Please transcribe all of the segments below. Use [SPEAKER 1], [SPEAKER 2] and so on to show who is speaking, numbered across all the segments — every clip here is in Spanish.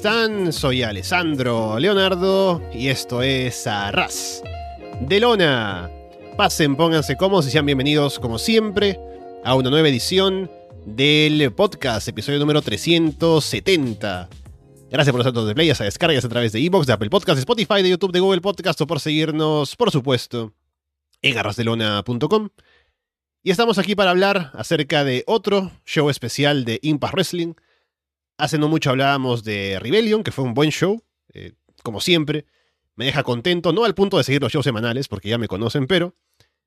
[SPEAKER 1] Hola, hola, ¿cómo están? Soy Alessandro Leonardo y esto es Arras de Lona. Pasen, pónganse cómodos y sean bienvenidos, como siempre, a una nueva edición del podcast, episodio número 370. Gracias por los datos de play, a descargas a través de iBox, de Apple Podcast, de Spotify, de YouTube, de Google Podcast o por seguirnos, por supuesto, en arrasdelona.com. Y estamos aquí para hablar acerca de otro show especial de Impact Wrestling. Hace no mucho hablábamos de Rebellion, que fue un buen show, eh, como siempre. Me deja contento, no al punto de seguir los shows semanales, porque ya me conocen, pero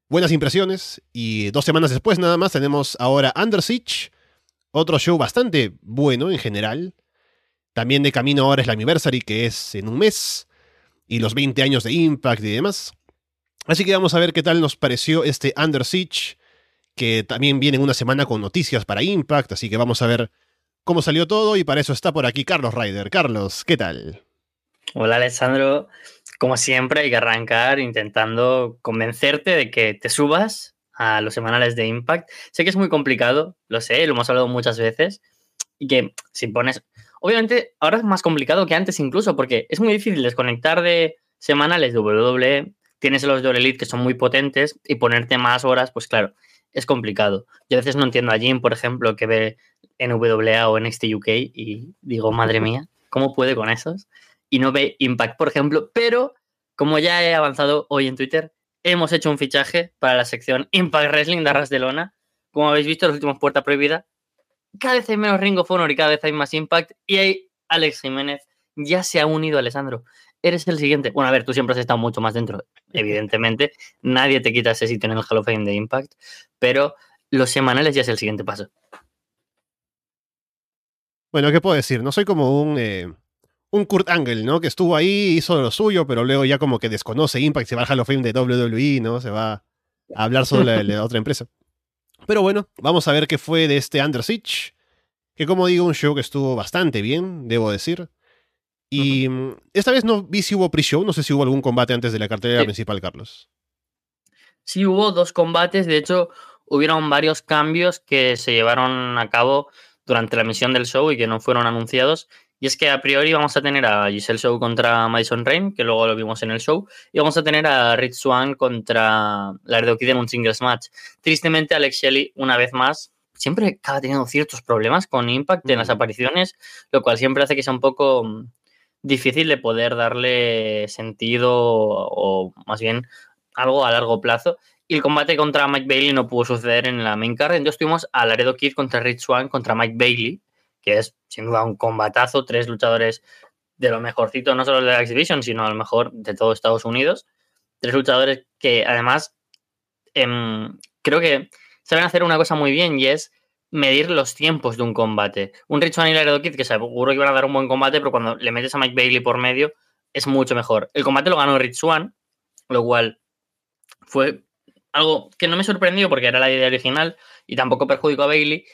[SPEAKER 1] buenas impresiones. Y dos semanas después nada más tenemos ahora Under otro show bastante bueno en general. También de camino ahora es la Anniversary, que es en un mes, y los 20 años de Impact y demás. Así que vamos a ver qué tal nos pareció este Under que también viene en una semana con noticias para Impact, así que vamos a ver cómo salió todo y para eso está por aquí Carlos Ryder. Carlos, ¿qué tal?
[SPEAKER 2] Hola Alessandro, como siempre hay que arrancar intentando convencerte de que te subas a los semanales de Impact. Sé que es muy complicado, lo sé, lo hemos hablado muchas veces, y que si pones Obviamente, ahora es más complicado que antes incluso, porque es muy difícil desconectar de semanales de WWE. Tienes los de Elite que son muy potentes y ponerte más horas, pues claro, es complicado. Yo a veces no entiendo a Jim, por ejemplo, que ve en WA o en NXT UK y digo, madre mía, ¿cómo puede con esos? Y no ve Impact, por ejemplo, pero como ya he avanzado hoy en Twitter, hemos hecho un fichaje para la sección Impact Wrestling de Arras de Lona. Como habéis visto, los últimos Puerta Prohibida cada vez hay menos Ring of Honor y cada vez hay más Impact. Y ahí Alex Jiménez ya se ha unido, Alessandro. Eres el siguiente. Bueno, a ver, tú siempre has estado mucho más dentro, evidentemente. Nadie te quita ese sitio en el Hall of Fame de Impact. Pero los semanales ya es el siguiente paso.
[SPEAKER 1] Bueno, ¿qué puedo decir? No soy como un, eh, un Kurt Angle, ¿no? Que estuvo ahí, hizo lo suyo, pero luego ya como que desconoce Impact, se va al Hall of Fame de WWE, ¿no? Se va a hablar sobre la otra empresa. Pero bueno, vamos a ver qué fue de este Under Siege. Que como digo, un show que estuvo bastante bien, debo decir. Y mm, esta vez no vi si hubo pre-show, no sé si hubo algún combate antes de la cartelera principal, Carlos.
[SPEAKER 2] Sí, hubo dos combates, de hecho, hubieron varios cambios que se llevaron a cabo durante la emisión del show y que no fueron anunciados. Y es que a priori vamos a tener a Giselle Show contra Madison Rain, que luego lo vimos en el show, y vamos a tener a Rich Swan contra Laredo Kid en un singles match. Tristemente, Alex Shelley, una vez más, siempre acaba teniendo ciertos problemas con Impact en las apariciones, lo cual siempre hace que sea un poco mm, difícil de poder darle sentido o más bien algo a largo plazo. Y el combate contra Mike Bailey no pudo suceder en la main card, entonces tuvimos a Laredo Kid contra Rich Swan contra Mike Bailey que es sin duda un combatazo, tres luchadores de lo mejorcito, no solo de la Exhibition, sino a lo mejor de todo Estados Unidos. Tres luchadores que además em, creo que saben hacer una cosa muy bien y es medir los tiempos de un combate. Un Rich One y Laredo Kid que seguro que iban a dar un buen combate, pero cuando le metes a Mike Bailey por medio es mucho mejor. El combate lo ganó Rich One, lo cual fue algo que no me sorprendió porque era la idea original y tampoco perjudicó a Bailey,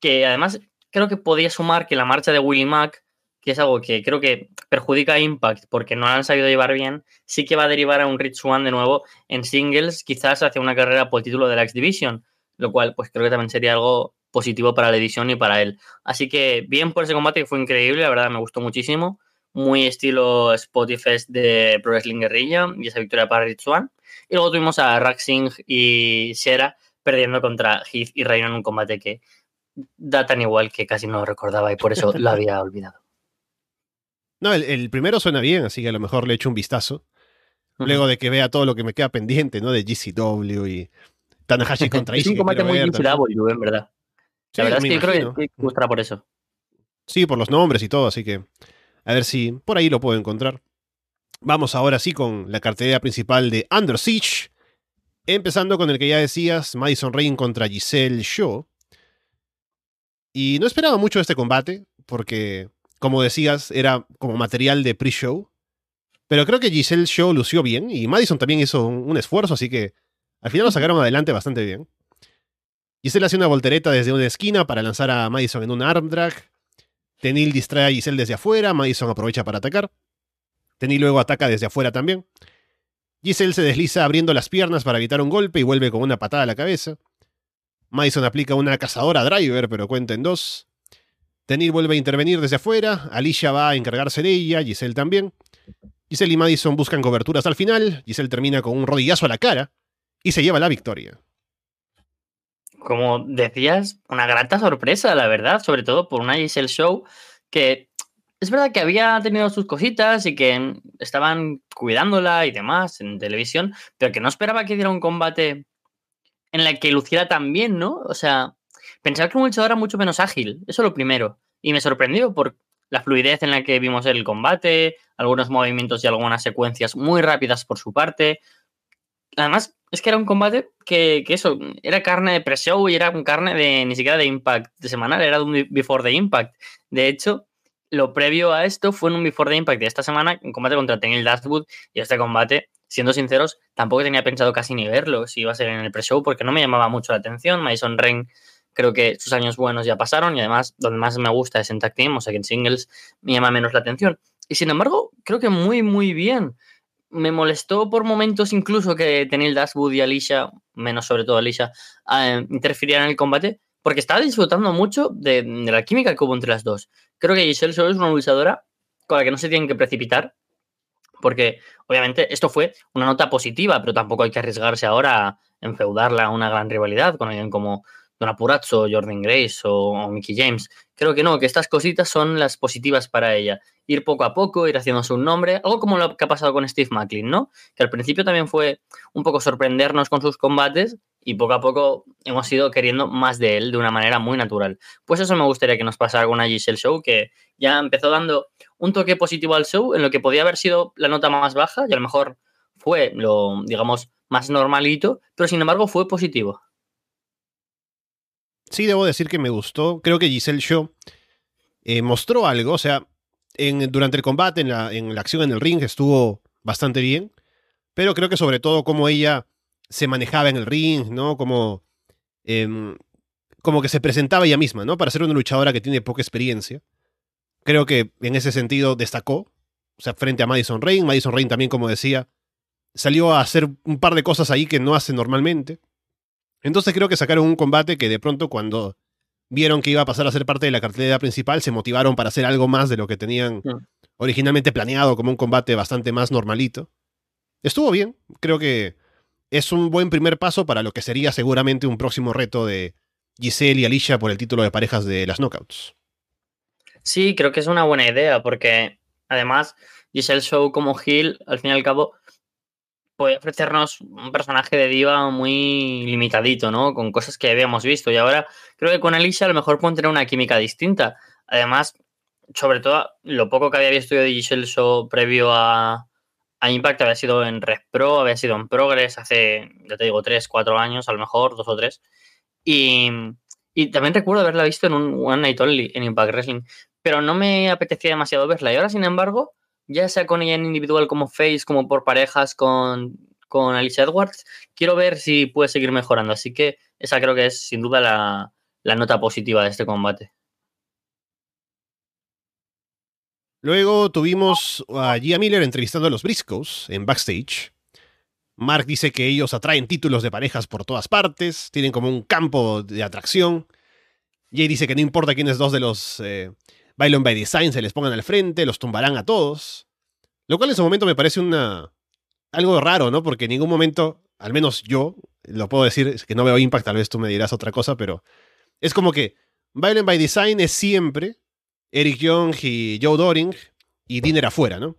[SPEAKER 2] que además creo que podía sumar que la marcha de Willie Mack, que es algo que creo que perjudica a Impact porque no la han sabido llevar bien, sí que va a derivar a un Rich One de nuevo en singles, quizás hacia una carrera por título de la X Division, lo cual pues creo que también sería algo positivo para la edición y para él. Así que bien por ese combate que fue increíble, la verdad me gustó muchísimo. Muy estilo Spotify de Pro Wrestling Guerrilla y esa victoria para Rich One. Y luego tuvimos a Raxing y Shera perdiendo contra Heath y Reino en un combate que da tan igual que casi no lo recordaba y por eso lo había olvidado.
[SPEAKER 1] No, el, primero suena bien, así que a lo mejor le echo un vistazo. Luego de que vea todo lo que me queda pendiente, ¿no? De GCW y Tanahashi contra
[SPEAKER 2] Ishii. Es un combate muy GCW, en verdad. La verdad es que yo creo que gustará por eso.
[SPEAKER 1] Sí, por los nombres y todo, así que a ver si por ahí lo puedo encontrar. Vamos ahora sí con la cartelera principal de Under Siege. Empezando con el que ya decías, Madison Rain contra Giselle Shaw. Y no esperaba mucho este combate, porque, como decías, era como material de pre-show. Pero creo que Giselle Show lució bien y Madison también hizo un, esfuerzo, así que al final lo sacaron adelante bastante bien. Giselle hace una voltereta desde una esquina para lanzar a Madison en un arm drag. Tenil distrae a Giselle desde afuera, Madison aprovecha para atacar. Tenil luego ataca desde afuera también. Giselle se desliza abriendo las piernas para evitar un golpe y vuelve con una patada a la cabeza. Madison aplica una cazadora driver, pero cuenta en dos. Tenir vuelve a intervenir desde afuera, Alicia va a encargarse de ella, Giselle también. Giselle y Madison buscan coberturas al final, Giselle termina con un rodillazo a la cara y se lleva la victoria.
[SPEAKER 2] Como decías, una grata sorpresa, la verdad, sobre todo por una Giselle Show que es verdad que había tenido sus cositas y que estaban cuidándola y demás en televisión, pero que no esperaba que diera un combate en el que luciera tan bien, ¿no? O sea, pensaba que un luchador era mucho menos ágil, eso es lo primero. Y me sorprendió por la fluidez en la que vimos el combate, algunos movimientos y algunas secuencias muy rápidas por su parte. Además, es que era un combate que, que eso, era carne de pre-show y era un carne de ni siquiera de impact de semanal, era de un before the impact. De hecho, lo previo a esto fue en un Before the Impact de esta semana, en combate contra Tenil Dashwood, y este combate, siendo sinceros, tampoco tenía pensado casi ni verlo si iba a ser en el pre-show, porque no me llamaba mucho la atención. Madison Rain, creo que sus años buenos ya pasaron, y además, donde más me gusta es en tag team, o sea que en singles me llama menos la atención. Y sin embargo, creo que muy, muy bien. Me molestó por momentos incluso que Tenil Dashwood y Alicia, menos sobre todo Alicia, eh, interfirieran en el combate, porque estaba disfrutando mucho de, la química que hubo entre las dos. Creo que Giselle solo es una luchadora con la que no se tienen que precipitar, porque obviamente esto fue una nota positiva, pero tampoco hay que arriesgarse ahora a enfeudarla a una gran rivalidad con alguien como Donna Purazzo, Jordan Grace o, o Mickey James. Creo que no, que estas cositas son las positivas para ella. Ir poco a poco, ir haciéndose un nombre, algo como lo que ha pasado con Steve Macklin, ¿no? Que al principio también fue un poco sorprendernos con sus combates y poco a poco hemos ido queriendo más de él de una manera muy natural. Pues eso me gustaría que nos pasara con Giselle Show, que ya empezó dando un toque positivo al show en lo que podía haber sido la nota más baja y a lo mejor fue lo, digamos, más normalito, pero sin embargo fue positivo.
[SPEAKER 1] Sí, debo decir que me gustó. Creo que Giselle Show eh, mostró algo, o sea, en, durante el combate, en la, en la acción en el ring, estuvo bastante bien, pero creo que sobre todo como ella se manejaba en el ring, ¿no? Como, eh, como que se presentaba ella misma, ¿no? Para ser una luchadora que tiene poca experiencia. Creo que en ese sentido destacó, o sea, frente a Madison Rain. Madison Rain también, como decía, salió a hacer un par de cosas ahí que no hace normalmente. Entonces creo que sacaron un combate que de pronto cuando vieron que iba a pasar a ser parte de la cartelera principal, se motivaron para hacer algo más de lo que tenían originalmente planeado como un combate bastante más normalito. Estuvo bien, creo que es un buen primer paso para lo que sería seguramente un próximo reto de Giselle y Alicia por el título de parejas de las Knockouts.
[SPEAKER 2] Sí, creo que es una buena idea, porque además Giselle Show como Hill, al fin y al cabo, puede ofrecernos un personaje de diva muy limitadito, ¿no? Con cosas que habíamos visto. Y ahora creo que con Alicia a lo mejor pueden tener una química distinta. Además, sobre todo, lo poco que había visto de Giselle Show previo a, a Impact había sido en Red Pro, había sido en Progress hace, ya te digo, 3, 4 años, a lo mejor, dos o tres. Y, y también recuerdo haberla visto en un One Night Only en Impact Wrestling, pero no me apetecía demasiado verla. Y ahora, sin embargo, ya sea con ella en individual como face, como por parejas con, con Alicia Edwards, quiero ver si puede seguir mejorando. Así que esa creo que es sin duda la, la nota positiva de este combate.
[SPEAKER 1] Luego tuvimos a Gia Miller entrevistando a los Briscoes en backstage. Mark dice que ellos atraen títulos de parejas por todas partes, tienen como un campo de atracción. Jay dice que no importa quiénes dos de los eh, by Design se les pongan al frente, los tumbarán a todos. Lo cual en su momento me parece una algo raro, ¿no? Porque en ningún momento, al menos yo, lo puedo decir, es que no veo Impact, tal vez tú me dirás otra cosa, pero es como que Violent by Design es siempre Eric Young y Joe Doring y Dinner afuera, ¿no?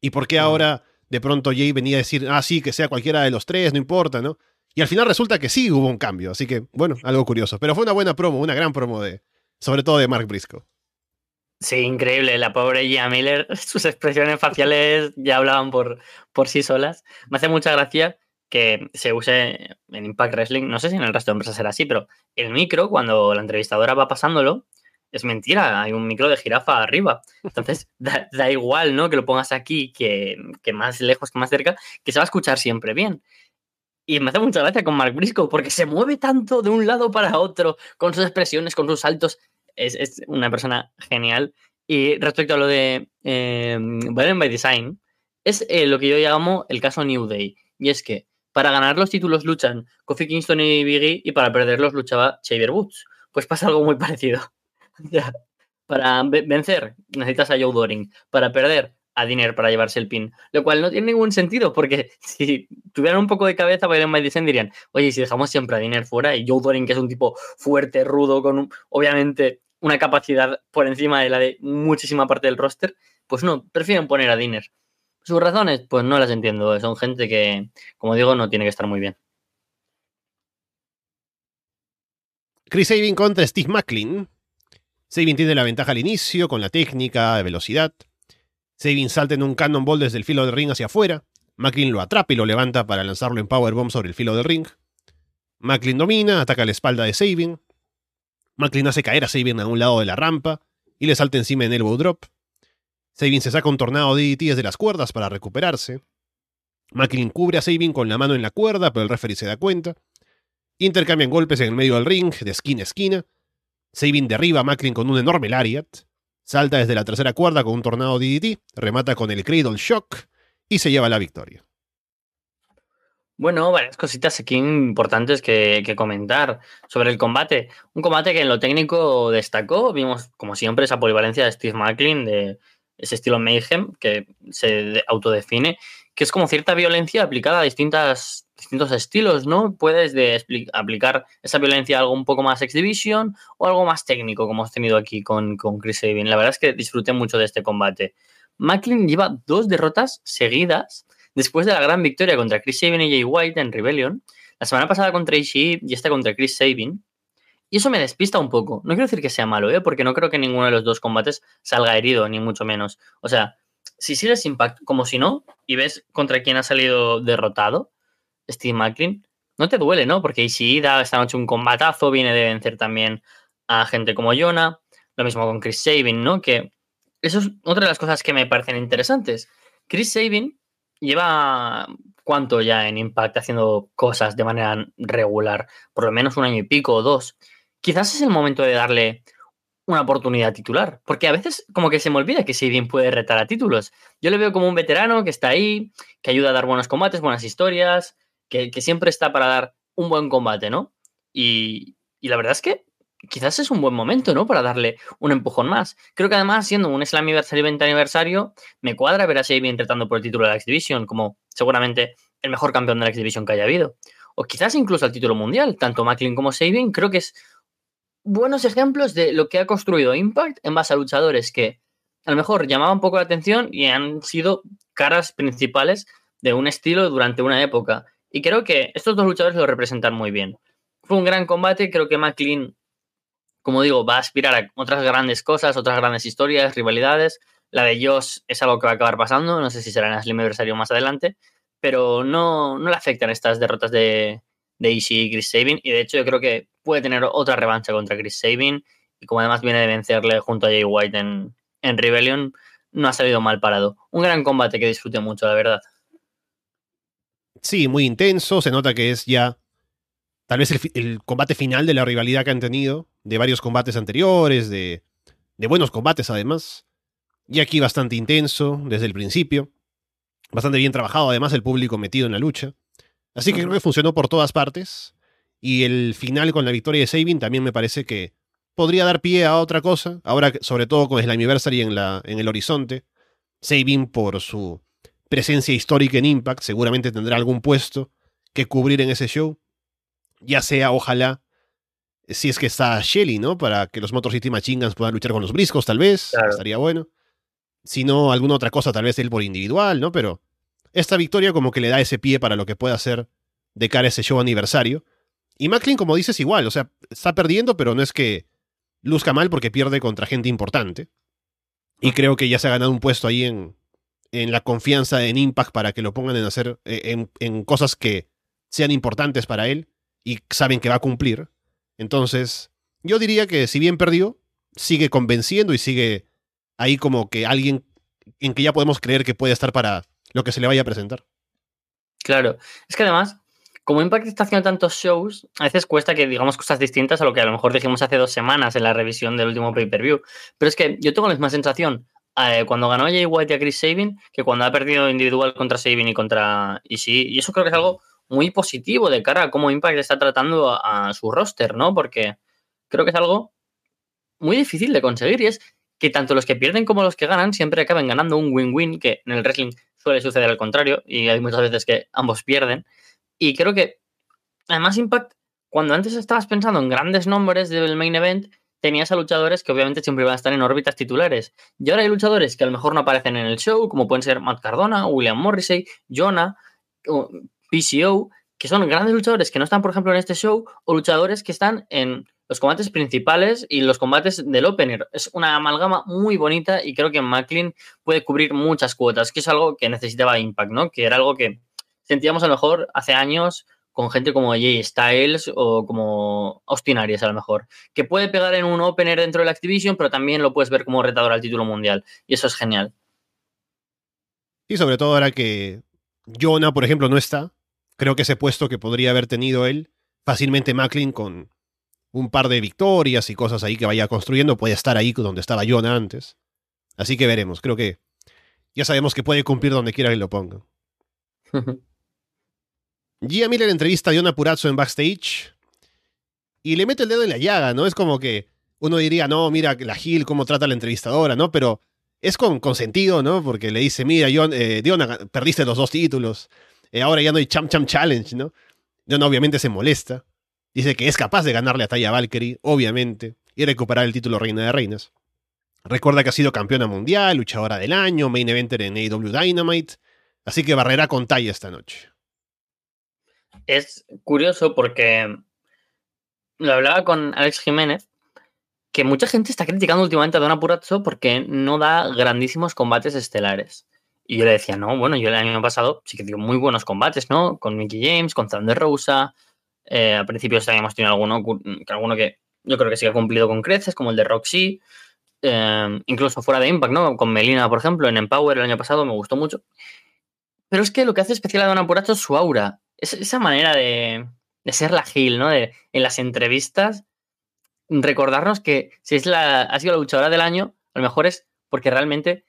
[SPEAKER 1] ¿Y por qué ahora de pronto Jay venía a decir, ah, sí, que sea cualquiera de los tres, no importa, ¿no? Y al final resulta que sí hubo un cambio, así que, bueno, algo curioso. Pero fue una buena promo, una gran promo de, sobre todo de Mark Briscoe.
[SPEAKER 2] Sí, increíble. La pobre Gia Miller, sus expresiones faciales ya hablaban por, por sí solas. Me hace mucha gracia que se use en Impact Wrestling, no sé si en el resto de empresas será así, pero el micro, cuando la entrevistadora va pasándolo, es mentira, hay un micro de jirafa arriba. Entonces, da, da igual, ¿no? Que lo pongas aquí, que, que, más lejos, que más cerca, que se va a escuchar siempre bien. Y me hace mucha gracia con Mark Briscoe, porque se mueve tanto de un lado para otro, con sus expresiones, con sus saltos. Es, es una persona genial. Y respecto a lo de eh, Violent by Design, es eh, lo que yo llamo el caso New Day. Y es que para ganar los títulos luchan Kofi Kingston y Biggie, y para perderlos luchaba Xavier Woods. Pues pasa algo muy parecido. Para vencer necesitas a Joe Doring. Para perder a Diner para llevarse el pin. Lo cual no tiene ningún sentido porque si tuvieran un poco de cabeza, Biden Madison dirían, oye, si dejamos siempre a Diner fuera y Joe Doring, que es un tipo fuerte, rudo, con obviamente una capacidad por encima de la de muchísima parte del roster, pues no, prefieren poner a Diner. Sus razones, pues no las entiendo. Son gente que, como digo, no tiene que estar muy bien.
[SPEAKER 1] Chris Sabin contra Steve Macklin. Sabin tiene la ventaja al inicio con la técnica de velocidad. Sabin salta en un cannonball desde el filo del ring hacia afuera. Macklin lo atrapa y lo levanta para lanzarlo en powerbomb sobre el filo del ring. Macklin domina, ataca la espalda de Sabin. Macklin hace caer a Sabin a un lado de la rampa y le salta encima en elbow drop. Sabin se saca un tornado DDT desde las cuerdas para recuperarse. Macklin cubre a Sabin con la mano en la cuerda, pero el referee se da cuenta. Intercambian golpes en el medio del ring, de esquina a esquina. Sabin derriba a Macklin con un enorme lariat. Salta desde la tercera cuerda con un tornado DDT, remata con el Cradle Shock y se lleva la victoria.
[SPEAKER 2] Bueno, varias cositas aquí importantes que, comentar sobre el combate. Un combate que en lo técnico destacó. Vimos, como siempre, esa polivalencia de Steve Macklin, de ese estilo Mayhem que se autodefine, que es como cierta violencia aplicada a distintas distintos estilos, ¿no? Puedes de aplicar esa violencia a algo un poco más exhibition o algo más técnico, como hemos tenido aquí con, con Chris Sabin. La verdad es que disfruté mucho de este combate. Macklin lleva dos derrotas seguidas después de la gran victoria contra Chris Sabin y Jay White en Rebellion. La semana pasada contra Ishii y esta contra Chris Sabin. Y eso me despista un poco. No quiero decir que sea malo, ¿eh? porque no creo que ninguno de los dos combates salga herido, ni mucho menos. O sea, si sigues Impact como si no y ves contra quién ha salido derrotado, Steve Macklin, no te duele, ¿no? Porque Ishii da esta noche un combatazo, viene de vencer también a gente como Jonah, lo mismo con Chris Sabin, ¿no? Que eso es otra de las cosas que me parecen interesantes. Chris Sabin lleva cuánto ya en Impact haciendo cosas de manera regular, por lo menos un año y pico o dos. Quizás es el momento de darle una oportunidad titular, porque a veces como que se me olvida que Sabin puede retar a títulos. Yo le veo como un veterano que está ahí, que ayuda a dar buenos combates, buenas historias, que, siempre está para dar un buen combate, ¿no? Y, la verdad es que quizás es un buen momento, ¿no? Para darle un empujón más. Creo que además, siendo un Slammiversary 20 aniversario, me cuadra ver a Sabin tratando por el título de la X Division, como seguramente el mejor campeón de la X Division que haya habido. O quizás incluso al título mundial, tanto Macklin como Sabin, creo que es buenos ejemplos de lo que ha construido Impact en base a luchadores que a lo mejor llamaban poco la atención y han sido caras principales de un estilo durante una época. Y creo que estos dos luchadores lo representan muy bien. Fue un gran combate, creo que McLean, como digo, va a aspirar a otras grandes cosas, otras grandes historias, rivalidades. La de Josh es algo que va a acabar pasando, no sé si será en el Slim Adversario más adelante, pero no, no le afectan estas derrotas de, de Ishii y Chris Sabin. Y de hecho, yo creo que puede tener otra revancha contra Chris Sabin. Y como además viene de vencerle junto a Jay White en, en Rebellion, no ha salido mal parado. Un gran combate que disfrute mucho, la verdad.
[SPEAKER 1] Sí, muy intenso. Se nota que es ya tal vez el, combate final de la rivalidad que han tenido, de varios combates anteriores, de, buenos combates además. Y aquí bastante intenso desde el principio. Bastante bien trabajado, además, el público metido en la lucha. Así que creo que funcionó por todas partes. Y el final con la victoria de Sabin también me parece que podría dar pie a otra cosa. Ahora, sobre todo con Slammiversary en, la, en el horizonte. Sabin por su presencia histórica en Impact, seguramente tendrá algún puesto que cubrir en ese show. Ya sea, ojalá, si es que está Shelly, ¿no? Para que los Motor City Machine puedan luchar con los briscos, tal vez. Estaría bueno. Si no, alguna otra cosa, tal vez él por individual, ¿no? Pero esta victoria como que le da ese pie para lo que pueda hacer de cara a ese show aniversario. Y Macklin, como dices, igual, o sea, está perdiendo, pero no es que luzca mal porque pierde contra gente importante. Y creo que ya se ha ganado un puesto ahí en, en la confianza en Impact para que lo pongan en hacer eh, en, cosas que sean importantes para él y saben que va a cumplir. Entonces, yo diría que si bien perdió, sigue convenciendo y sigue ahí como que alguien en que ya podemos creer que puede estar para lo que se le vaya a presentar.
[SPEAKER 2] Claro, es que además, como Impact está haciendo tantos shows, a veces cuesta que digamos cosas distintas a lo que a lo mejor dijimos hace dos semanas en la revisión del último pay-per-view. Pero es que yo tengo la misma sensación eh, cuando ganó Jay White y a Chris Sabin que cuando ha perdido individual contra Sabin y contra Ishii. Y eso creo que es algo muy positivo de cara a cómo Impact está tratando a, su roster, ¿no? Porque creo que es algo muy difícil de conseguir y es que tanto los que pierden como los que ganan siempre acaben ganando un win-win, que en el wrestling suele suceder al contrario, y hay muchas veces que ambos pierden. Y creo que, además, Impact, cuando antes estabas pensando en grandes nombres del main event, tenías a luchadores que obviamente siempre iban a estar en órbitas titulares. Y ahora hay luchadores que a lo mejor no aparecen en el show, como pueden ser Matt Cardona, William Morrissey, Jonah, PCO, que son grandes luchadores que no están, por ejemplo, en este show, o luchadores que están en los combates principales y los combates del opener. Es una amalgama muy bonita y creo que McLean puede cubrir muchas cuotas, que es algo que necesitaba Impact, ¿no? Que era algo que sentíamos a lo mejor hace años con gente como Jay Styles o como Austin Aries a lo mejor, que puede pegar en un opener dentro de la Activision, pero también lo puedes ver como retador al título mundial. Y eso es genial.
[SPEAKER 1] Y sobre todo ahora que Jonah, por ejemplo, no está, creo que ese puesto que podría haber tenido él, fácilmente Macklin con un par de victorias y cosas ahí que vaya construyendo, puede estar ahí donde estaba Jonah antes. Así que veremos, creo que ya sabemos que puede cumplir donde quiera que lo ponga. Gia Miller entrevista a Jonah Purazzo en backstage y le mete el dedo en la llaga, ¿no? Es como que uno diría, no, mira la Gil, cómo trata la entrevistadora, ¿no? Pero es con, sentido, ¿no? Porque le dice, mira, John, eh, perdiste los dos títulos, eh, ahora ya no hay Cham Cham Challenge, ¿no? Diona obviamente se molesta, dice que es capaz de ganarle a Taya Valkyrie, obviamente, y recuperar el título Reina de Reinas. Recuerda que ha sido campeona mundial, luchadora del año, main eventer en AEW Dynamite, así que barrerá con Taya esta noche.
[SPEAKER 2] Es curioso porque lo hablaba con Alex Jiménez que mucha gente está criticando últimamente a Don Purazzo porque no da grandísimos combates estelares. Y yo le decía, no, bueno, yo el año pasado sí que dio muy buenos combates, ¿no? Con Mickey James, con Thunder Rosa. Eh, al principio hemos tenido alguno que, alguno que yo creo que sí ha cumplido con creces, como el de Roxy. Eh, incluso fuera de Impact, ¿no? Con Melina, por ejemplo, en Empower el año pasado me gustó mucho. Pero es que lo que hace especial a Don Apuracho es su aura. Es esa manera de, de ser la Gil, ¿no? De, en las entrevistas recordarnos que si es la, ha sido la luchadora del año, a lo mejor es porque realmente,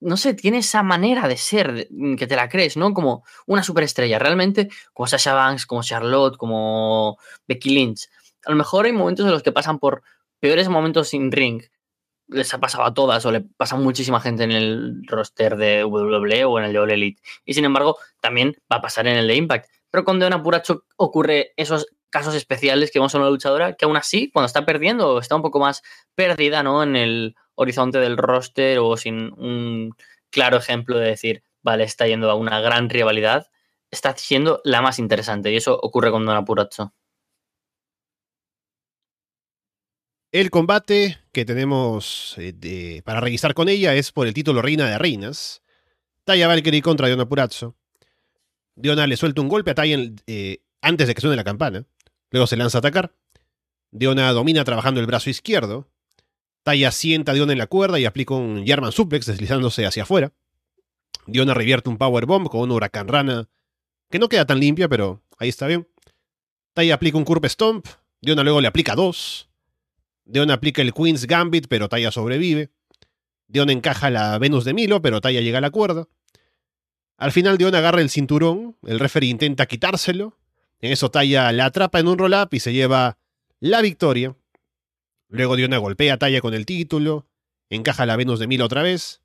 [SPEAKER 2] no sé, tiene esa manera de ser, que te la crees, ¿no? Como una superestrella, realmente, como Sasha Banks, como Charlotte, como Becky Lynch. A lo mejor hay momentos en los que pasan por peores momentos sin ring. Les ha pasado a todas o le pasa a muchísima gente en el roster de WWE o en el de Elite. Y sin embargo, también va a pasar en el de Impact. Pero con Deona Puracho ocurre esos casos especiales que vamos a una luchadora que aún así, cuando está perdiendo, está un poco más perdida, ¿no? En el horizonte del roster o sin un claro ejemplo de decir, vale, está yendo a una gran rivalidad, está siendo la más interesante y eso ocurre con Dona Purazzo.
[SPEAKER 1] El combate que tenemos eh, para revisar con ella es por el título Reina de Reinas. Taya Valkyrie contra Diona Purazzo. Diona le suelta un golpe a Taya eh, antes de que suene la campana. Luego se lanza a atacar. Diona domina trabajando el brazo izquierdo. Taya sienta a Diona en la cuerda y aplica un German suplex deslizándose hacia afuera. Diona revierte un powerbomb con un huracán rana que no queda tan limpia, pero ahí está bien. Taya aplica un curve stomp. Diona luego le aplica dos. Diona aplica el Queen's Gambit, pero Taya sobrevive. Diona encaja la Venus de Milo, pero Taya llega a la cuerda. Al final Diona agarra el cinturón, el referee intenta quitárselo, en eso Taya la atrapa en un roll-up y se lleva la victoria. Luego Diona golpea a Taya con el título, encaja la Venus de Milo otra vez.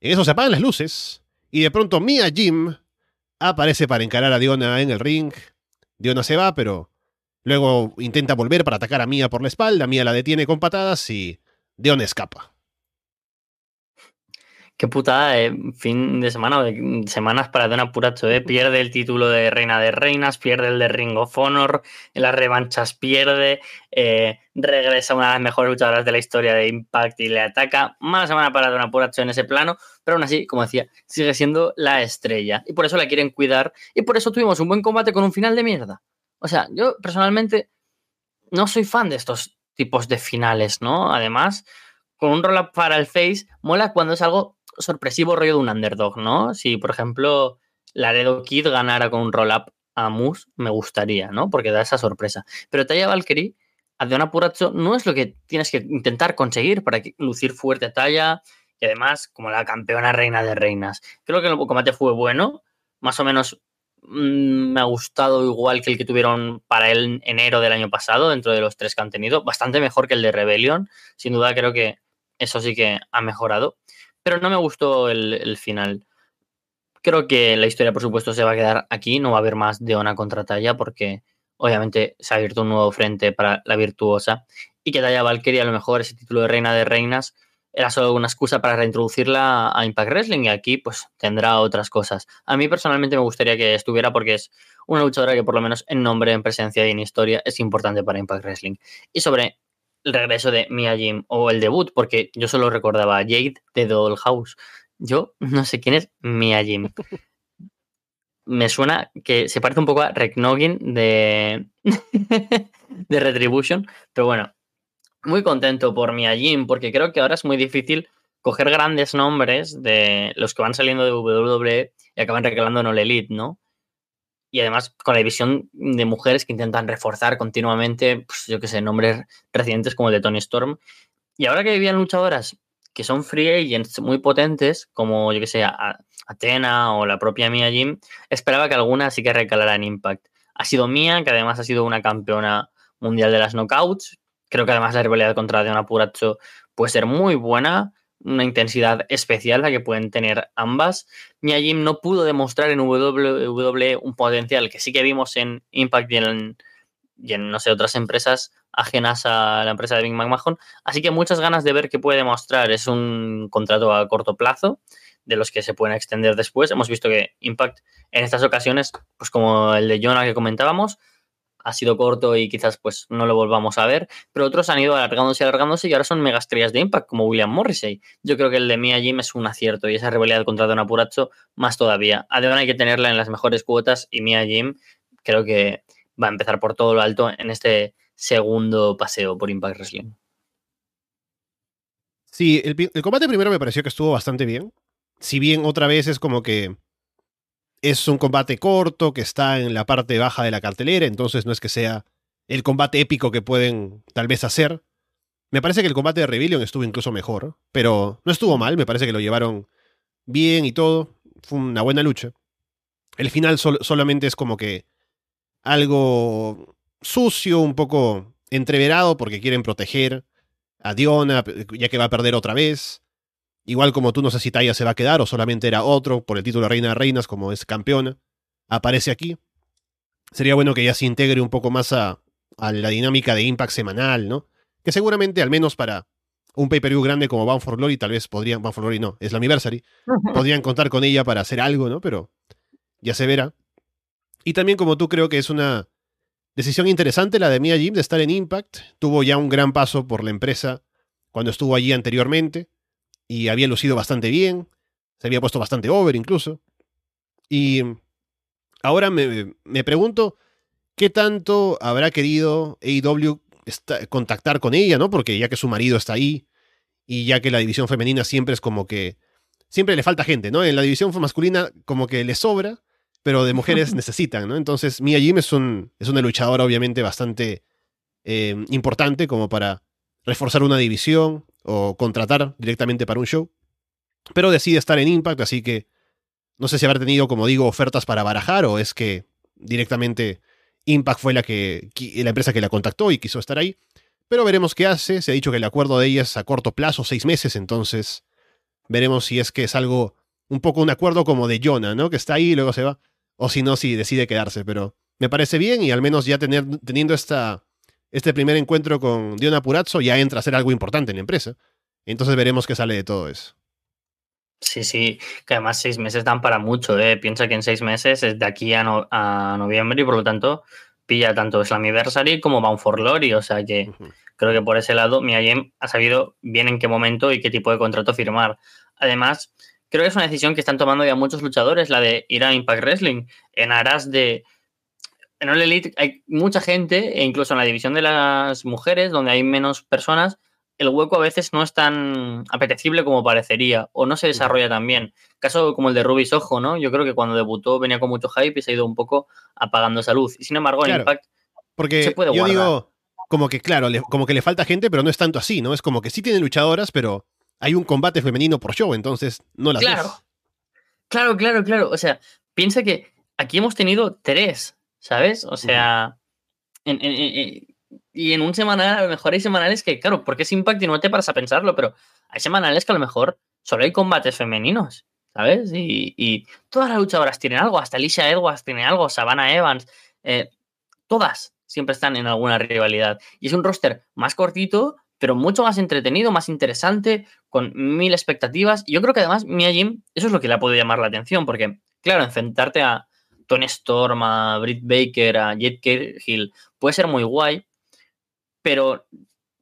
[SPEAKER 1] En eso se apagan las luces y de pronto Mia Jim aparece para encarar a Diona en el ring. Diona se va, pero luego intenta volver para atacar a Mia por la espalda. Mia la detiene con patadas y Diona escapa.
[SPEAKER 2] Qué putada de fin de semana o de semanas para Dona Puracho, ¿eh? Pierde el título de Reina de Reinas, pierde el de Ring of Honor, en las revanchas pierde, eh, regresa una de las mejores luchadoras de la historia de Impact y le ataca. Mala semana para Dona Puracho en ese plano, pero aún así, como decía, sigue siendo la estrella. Y por eso la quieren cuidar y por eso tuvimos un buen combate con un final de mierda. O sea, yo personalmente no soy fan de estos tipos de finales, ¿no? Además, con un roll-up para el face, mola cuando es algo sorpresivo rollo de un underdog, ¿no? Si, por ejemplo, Laredo Kid ganara con un roll-up a Moose, me gustaría, ¿no? Porque da esa sorpresa. Pero Taya Valkyrie, a Deona Puracho, no es lo que tienes que intentar conseguir para lucir fuerte a y además como la campeona reina de reinas. Creo que el combate fue bueno, más o menos mm, me ha gustado igual que el que tuvieron para el enero del año pasado, dentro de los tres que han tenido, bastante mejor que el de Rebellion. Sin duda creo que eso sí que ha mejorado. Pero no me gustó el, final. Creo que la historia, por supuesto, se va a quedar aquí. No va a haber más de una contra Talla porque obviamente se ha abierto un nuevo frente para la virtuosa. Y que Talla Valkyrie, a lo mejor ese título de reina de reinas, era solo una excusa para reintroducirla a Impact Wrestling y aquí pues tendrá otras cosas. A mí personalmente me gustaría que estuviera porque es una luchadora que por lo menos en nombre, en presencia y en historia es importante para Impact Wrestling. Y sobre el regreso de Mia Jim o el debut, porque yo solo recordaba a Jade de Dollhouse. Yo no sé quién es Mia Jim. Me suena que se parece un poco a Rick de, de Retribution, pero bueno, muy contento por Mia Jim, porque creo que ahora es muy difícil coger grandes nombres de los que van saliendo de WWE y acaban recalando en All Elite, ¿no? Y además con la división de mujeres que intentan reforzar continuamente, pues yo qué sé, nombres recientes como el de Tony Storm. Y ahora que vivían luchadoras que son free agents muy potentes, como yo que sé, Athena o la propia Mia Jim, esperaba que alguna sí que recalara en Impact. Ha sido Mia, que además ha sido una campeona mundial de las knockouts, Creo que además la rivalidad contra Deona Puracho puede ser muy buena, una intensidad especial la que pueden tener ambas. Mia no pudo demostrar en WWE un potencial que sí que vimos en Impact y en, no sé, otras empresas ajenas a la empresa de Big McMahon. Así que muchas ganas de ver qué puede demostrar. Es un contrato a corto plazo de los que se pueden extender después. Hemos visto que Impact en estas ocasiones, pues como el de Jonah que comentábamos, ha sido corto y quizás pues no lo volvamos a ver, pero otros han ido alargándose y alargándose y ahora son megastrellas de Impact, como William Morrissey. Yo creo que el de Mia Jim es un acierto y esa rivalidad contra Don Apuracho más todavía. Además hay que tenerla en las mejores cuotas y Mia Jim creo que va a empezar por todo lo alto en este segundo paseo por Impact Wrestling.
[SPEAKER 1] Sí, el, el combate primero me pareció que estuvo bastante bien. Si bien otra vez es como que es un combate corto que está en la parte baja de la cartelera, entonces no es que sea el combate épico que pueden tal vez hacer. Me parece que el combate de Rebellion estuvo incluso mejor, pero no estuvo mal, me parece que lo llevaron bien y todo. Fue una buena lucha. El final solamente es como que algo sucio, un poco entreverado porque quieren proteger a Diona, ya que va a perder otra vez. Igual como tú no sé si Taya se va a quedar o solamente era otro por el título de Reina de Reinas como es campeona. Aparece aquí. Sería bueno que ya se integre un poco más a, la dinámica de Impact semanal, ¿no? Que seguramente al menos para un pay-per-view grande como Bound for Glory, tal vez podrían, Bound for Glory no, es la Anniversary, podrían contar con ella para hacer algo, ¿no? Pero ya se verá. Y también como tú creo que es una decisión interesante la de Mia Jim de estar en Impact. Tuvo ya un gran paso por la empresa cuando estuvo allí anteriormente y había lucido bastante bien, se había puesto bastante over incluso. Y ahora me, pregunto qué tanto habrá querido AEW contactar con ella, ¿no? Porque ya que su marido está ahí y ya que la división femenina siempre es como que siempre le falta gente, ¿no? En la división masculina como que le sobra, pero de mujeres necesitan, ¿no? Entonces Mia Jim es, un, es una luchadora obviamente bastante eh, importante como para reforzar una división o contratar directamente para un show. Pero decide estar en Impact, así que no sé si habrá tenido, como digo, ofertas para barajar o es que directamente Impact fue la, que, la empresa que la contactó y quiso estar ahí. Pero veremos qué hace. Se ha dicho que el acuerdo de ella es a corto plazo, seis meses, entonces veremos si es que es algo, un poco un acuerdo como de Jonah, ¿no? Que está ahí y luego se va. O si no, si decide quedarse. Pero me parece bien y al menos ya tener, teniendo esta este primer encuentro con Diona Purazzo ya entra a ser algo importante en la empresa. Entonces veremos qué sale de todo eso.
[SPEAKER 2] Sí, sí, que además seis meses dan para mucho, ¿eh? Piensa que en seis meses es de aquí a, noviembre y por lo tanto pilla tanto Slammiversary como Bound for Glory, o sea que creo que por ese lado Mia ha sabido bien en qué momento y qué tipo de contrato firmar. Además, creo que es una decisión que están tomando ya muchos luchadores, la de ir a Impact Wrestling, en aras de en All Elite hay mucha gente, e incluso en la división de las mujeres, donde hay menos personas, el hueco a veces no es tan apetecible como parecería, o no se desarrolla tan bien. Caso como el de Ruby Soho, ¿no? Yo creo que cuando debutó venía con mucho hype y se ha ido un poco apagando esa luz. Y sin embargo, en Impact
[SPEAKER 1] porque se puede yo digo, como que claro, como que le falta gente, pero no es tanto así, ¿no? Es como que sí tiene luchadoras, pero hay un combate femenino por show, entonces no las
[SPEAKER 2] Claro. Claro, claro, claro. O sea, piensa que aquí hemos tenido tres ¿sabes? O sea, y en un semanal, a lo mejor hay semanales que, claro, porque es Impact y no te paras a pensarlo, pero hay semanales que a lo mejor solo hay combates femeninos, ¿sabes? Y, todas las luchadoras tienen algo, hasta Alicia Edwards tiene algo, Savannah Evans, eh, todas siempre están en alguna rivalidad. Y es un roster más cortito, pero mucho más entretenido, más interesante, con mil expectativas. Y yo creo que además Mia Jim, eso es lo que le ha podido llamar la atención, porque, claro, enfrentarte a Tony Storm, a Britt Baker, a Jet Hill, puede ser muy guay, pero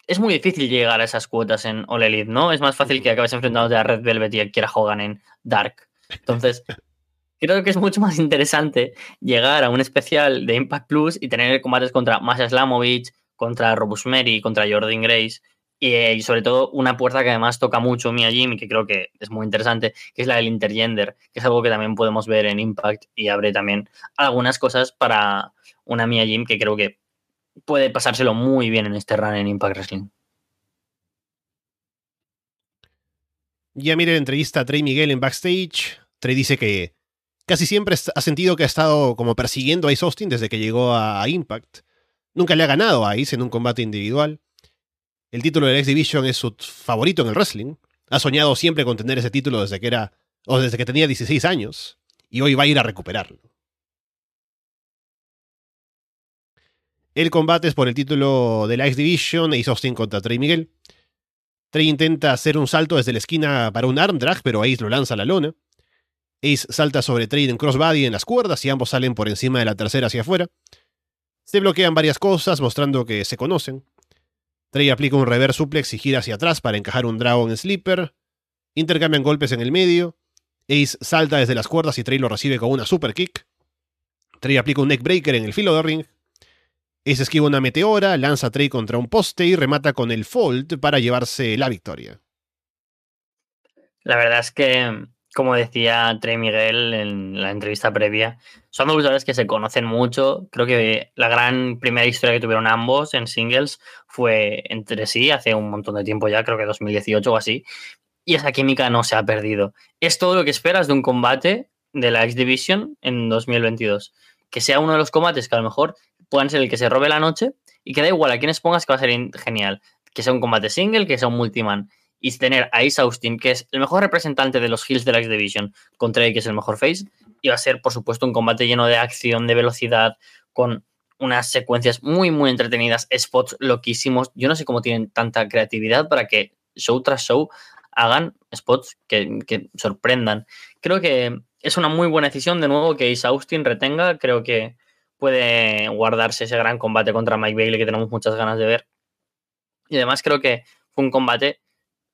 [SPEAKER 2] es muy difícil llegar a esas cuotas en All Elite, ¿no? Es más fácil que acabes enfrentándote a Red Velvet y a Kiera Hogan en Dark. Entonces, creo que es mucho más interesante llegar a un especial de Impact Plus y tener combates contra Masha Slamovich, contra Mary, contra Jordan Grace, eh, y, sobre todo una puerta que además toca mucho Mia Jim y que creo que es muy interesante, que es la del intergender, que es algo que también podemos ver en Impact y abre también algunas cosas para una Mia Jim que creo que puede pasárselo muy bien en este run en Impact Wrestling.
[SPEAKER 1] Ya mire la entrevista a Trey Miguel en backstage. Trey dice que casi siempre ha sentido que ha estado como persiguiendo a Ice Austin desde que llegó a Impact. Nunca le ha ganado a Ice en un combate individual. El título del X Division es su favorito en el wrestling. Ha soñado siempre con tener ese título desde que era o desde que tenía 16 años y hoy va a ir a recuperarlo. El combate es por el título de la X Division, Ace Austin contra Trey Miguel. Trey intenta hacer un salto desde la esquina para un arm drag, pero Ace lo lanza a la lona. Ace salta sobre Trey en crossbody en las cuerdas y ambos salen por encima de la tercera hacia afuera. Se bloquean varias cosas mostrando que se conocen. Trey aplica un reverse suplex y gira hacia atrás para encajar un Dragon Sleeper. Intercambian golpes en el medio. Ace salta desde las cuerdas y Trey lo recibe con una super kick. Trey aplica un neckbreaker en el filo de ring. Ace esquiva una meteora, lanza a Trey contra un poste y remata con el fold para llevarse la victoria.
[SPEAKER 2] La verdad es que como decía Trey Miguel en la entrevista previa, son dos luchadores que se conocen mucho. Creo que la gran primera historia que tuvieron ambos en singles fue entre sí hace un montón de tiempo ya, creo que 2018 o así. Y esa química no se ha perdido. Es todo lo que esperas de un combate de la X Division en 2022. Que sea uno de los combates que a lo mejor puedan ser el que se robe la noche y que da igual a quienes pongas que va a ser genial. Que sea un combate single, que sea un multiman y tener a Ace Austin, que es el mejor representante de los Hills de la X Division, contra él, que es el mejor face, y va a ser, por supuesto, un combate lleno de acción, de velocidad, con unas secuencias muy, muy entretenidas, spots loquísimos. Yo no sé cómo tienen tanta creatividad para que show tras show hagan spots que, que sorprendan. Creo que es una muy buena decisión, de nuevo, que Ace Austin retenga. Creo que puede guardarse ese gran combate contra Mike Bailey que tenemos muchas ganas de ver. Y además creo que fue un combate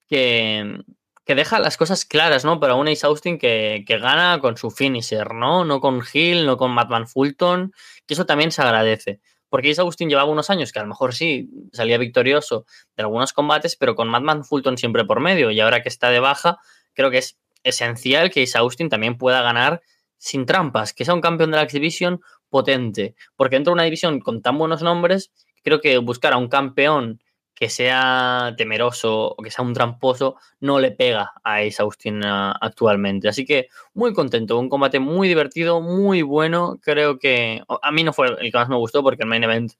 [SPEAKER 2] que, deja las cosas claras, ¿no? Para un Ace Austin que, gana con su finisher, ¿no? No con Hill, no con Madman Fulton, que eso también se agradece. Porque Ace Austin llevaba unos años que a lo mejor sí salía victorioso de algunos combates, pero con Madman Fulton siempre por medio. Y ahora que está de baja, creo que es esencial que Ace Austin también pueda ganar sin trampas, que sea un campeón de la Exhibition potente. Porque dentro de una división con tan buenos nombres, creo que buscar a un campeón que sea temeroso o que sea un tramposo no le pega a Ace Austin ah, actualmente. Así que muy contento, un combate muy divertido, muy bueno. Creo que a mí no fue el que más me gustó porque el main event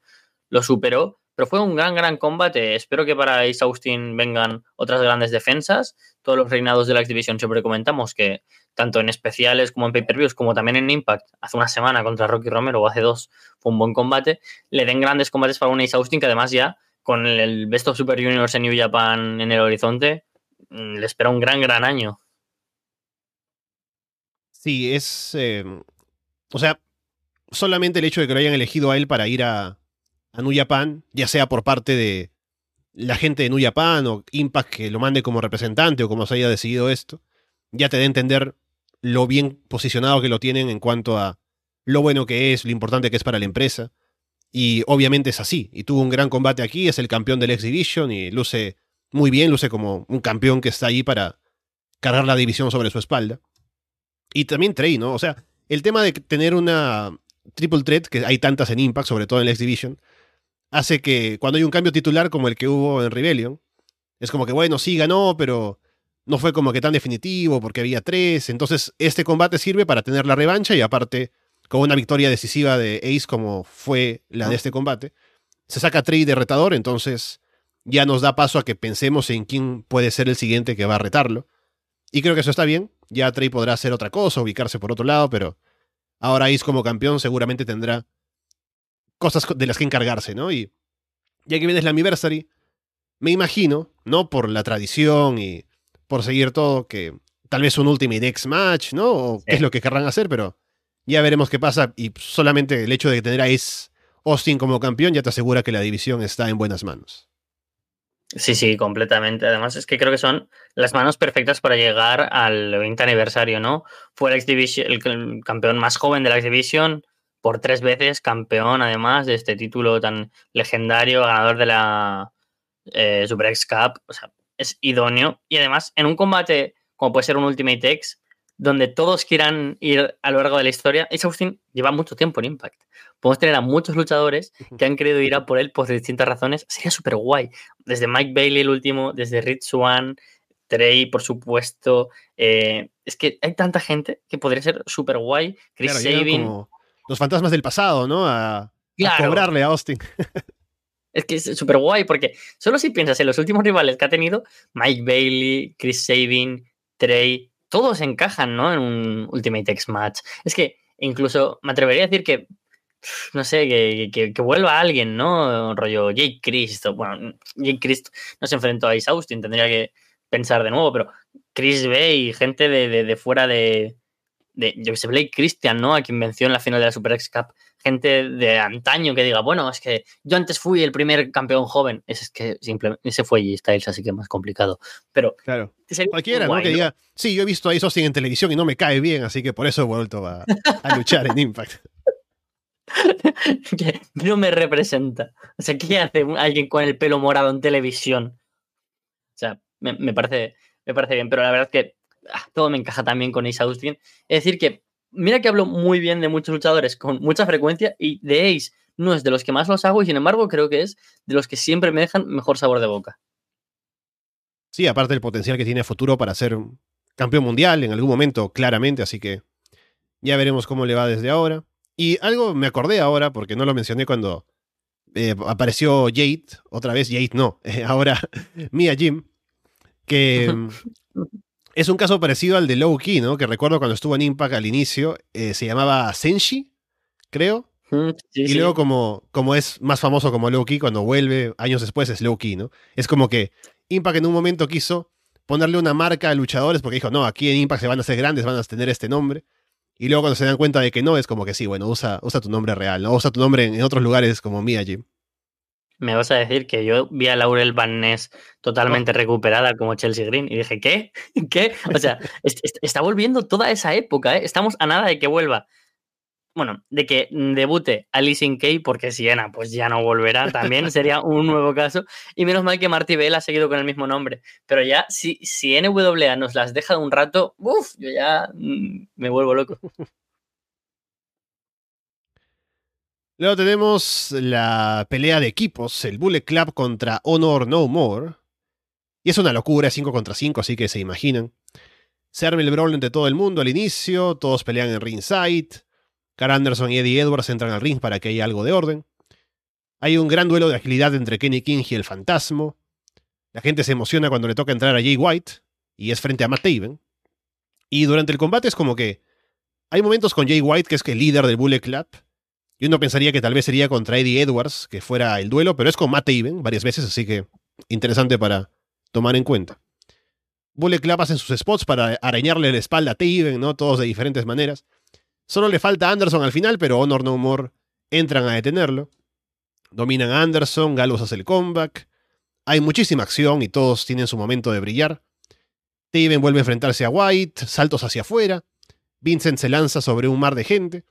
[SPEAKER 2] lo superó, pero fue un gran, gran combate. Espero que para Ace Austin vengan otras grandes defensas. Todos los reinados de la X-Division siempre comentamos que tanto en especiales como en pay-per-views, como también en Impact, hace una semana contra Rocky Romero o hace dos, fue un buen combate. Le den grandes combates para un Ace Austin que además ya con el Best of Super Juniors en New Japan en el horizonte, mm, le espera un gran, gran año.
[SPEAKER 1] Sí, es. Em, o sea, solamente el hecho de que lo hayan elegido a él para ir a, a New Japan, ya sea por parte de la gente de New Japan o Impact que lo mande como representante o como se haya decidido esto, ya te da a entender lo bien posicionado que lo tienen en cuanto a lo bueno que es, lo importante que es para la empresa. Y obviamente es así. Y tuvo un gran combate aquí, es el campeón del X Division y luce muy bien, luce como un campeón que está ahí para cargar la división sobre su espalda. Y también Trey, ¿no? O sea, el tema de tener una triple threat, que hay tantas en Impact, sobre todo en el X Division, hace que cuando hay un cambio titular como el que hubo en Rebellion, es como que, bueno, sí ganó, pero no fue como que tan definitivo porque había tres. Entonces, este combate sirve para tener la revancha y aparte con una victoria decisiva de Ace como fue la de este combate. Se saca Trey de retador, entonces ya nos da paso a que pensemos en quién puede ser el siguiente que va a retarlo. Y creo que eso está bien. Ya Trey podrá hacer otra cosa, ubicarse por otro lado, pero ahora Ace como campeón seguramente tendrá cosas de las que encargarse, ¿no? Y ya que viene la anniversary, me imagino, ¿no? Por la tradición y por seguir todo, que tal vez un Ultimate X match, ¿no? O qué es lo que querrán hacer, pero ya veremos qué pasa. Y solamente el hecho de tener a Austin como campeón ya te asegura que la división está en buenas manos.
[SPEAKER 2] Sí, sí, completamente. Además, es que creo que son las manos perfectas para llegar al 20 aniversario, ¿no? Fue el, el campeón más joven de la X Division, por tres veces campeón, además, de este título tan legendario, ganador de la eh, Super X Cup. O sea, es idóneo. Y además, en un combate como puede ser un Ultimate X, donde todos quieran ir a lo largo de la historia, Ace Austin lleva mucho tiempo en Impact. Podemos tener a muchos luchadores que han querido ir a por él por distintas razones. Sería súper guay. Desde Mike Bailey, el último, desde Rich Swan, Trey, por supuesto. Eh, es que hay tanta gente que podría ser súper guay. Chris Sabin.
[SPEAKER 1] los fantasmas del pasado, ¿no? A, cobrarle a Austin.
[SPEAKER 2] Es que es súper guay porque solo si piensas en los últimos rivales que ha tenido, Mike Bailey, Chris Sabin, Trey, todos encajan, ¿no? En un Ultimate X Match. Es que incluso me atrevería a decir que, no sé, que, vuelva alguien, ¿no? Rollo Jake Christ. Bueno, Jake Christ no se enfrentó a Ace Austin, tendría que pensar de nuevo, pero Chris Bay, gente de fuera de, de, yo Blake Christian, ¿no? A quien venció en la final de la Super X Cup. Gente de antaño que diga, bueno, es que yo antes fui el primer campeón joven. Es que simplemente ese fue G-Styles, así que más complicado. Pero.
[SPEAKER 1] Claro. Cualquiera, ¿no? Que diga, sí, yo he visto a Ice en televisión y no me cae bien, así que por eso he vuelto a, luchar en Impact.
[SPEAKER 2] que no me representa. O sea, ¿qué hace alguien con el pelo morado en televisión? O sea, me, me parece, me parece bien, pero la verdad es que Ah, todo me encaja también con Ace Austin. Es decir, que mira que hablo muy bien de muchos luchadores con mucha frecuencia y de Ace no es de los que más los hago y sin embargo creo que es de los que siempre me dejan mejor sabor de boca.
[SPEAKER 1] Sí, aparte del potencial que tiene a futuro para ser campeón mundial en algún momento, claramente, así que ya veremos cómo le va desde ahora. Y algo me acordé ahora, porque no lo mencioné cuando eh, apareció Jade, otra vez Jade no, ahora Mia Jim, que Es un caso parecido al de Low Key, ¿no? Que recuerdo cuando estuvo en Impact al inicio, eh, se llamaba Senshi, creo. y luego como, como es más famoso como Low Key, cuando vuelve años después es Low Key, ¿no? Es como que Impact en un momento quiso ponerle una marca a luchadores porque dijo, no, aquí en Impact se van a hacer grandes, van a tener este nombre. Y luego cuando se dan cuenta de que no, es como que sí, bueno, usa, usa tu nombre real, ¿no? Usa tu nombre en, otros lugares como Mia Jim
[SPEAKER 2] me vas a decir que yo vi a Laurel Van Ness totalmente recuperada como Chelsea Green y dije, ¿qué? ¿Qué? O sea, está volviendo toda esa época, ¿eh? Estamos a nada de que vuelva. Bueno, de que debute Alice in Kay, porque Siena pues ya no volverá, también sería un nuevo caso. Y menos mal que Marty Bell ha seguido con el mismo nombre. Pero ya, si, si NWA nos las deja de un rato, uff, yo ya mm, me vuelvo loco.
[SPEAKER 1] Luego tenemos la pelea de equipos, el Bullet Club contra Honor No More. Y es una locura, 5 contra 5, así que se imaginan. Se arma el brawl entre todo el mundo al inicio, todos pelean en ringside. Carl Anderson y Eddie Edwards entran al ring para que haya algo de orden. Hay un gran duelo de agilidad entre Kenny King y el Fantasma. La gente se emociona cuando le toca entrar a Jay White, y es frente a Matt Taven. Y durante el combate es como que hay momentos con Jay White, que es el líder del Bullet Club, y uno pensaría que tal vez sería contra Eddie Edwards, que fuera el duelo, pero es con Matt Taven varias veces, así que interesante para tomar en cuenta. Bullet Club en sus spots para arañarle la espalda a Taven, ¿no? Todos de diferentes maneras. Solo le falta Anderson al final, pero Honor No More entran a detenerlo. Dominan a Anderson, Gallows hace el comeback. Hay muchísima acción y todos tienen su momento de brillar. Taven vuelve a enfrentarse a White, saltos hacia afuera. Vincent se lanza sobre un mar de gente.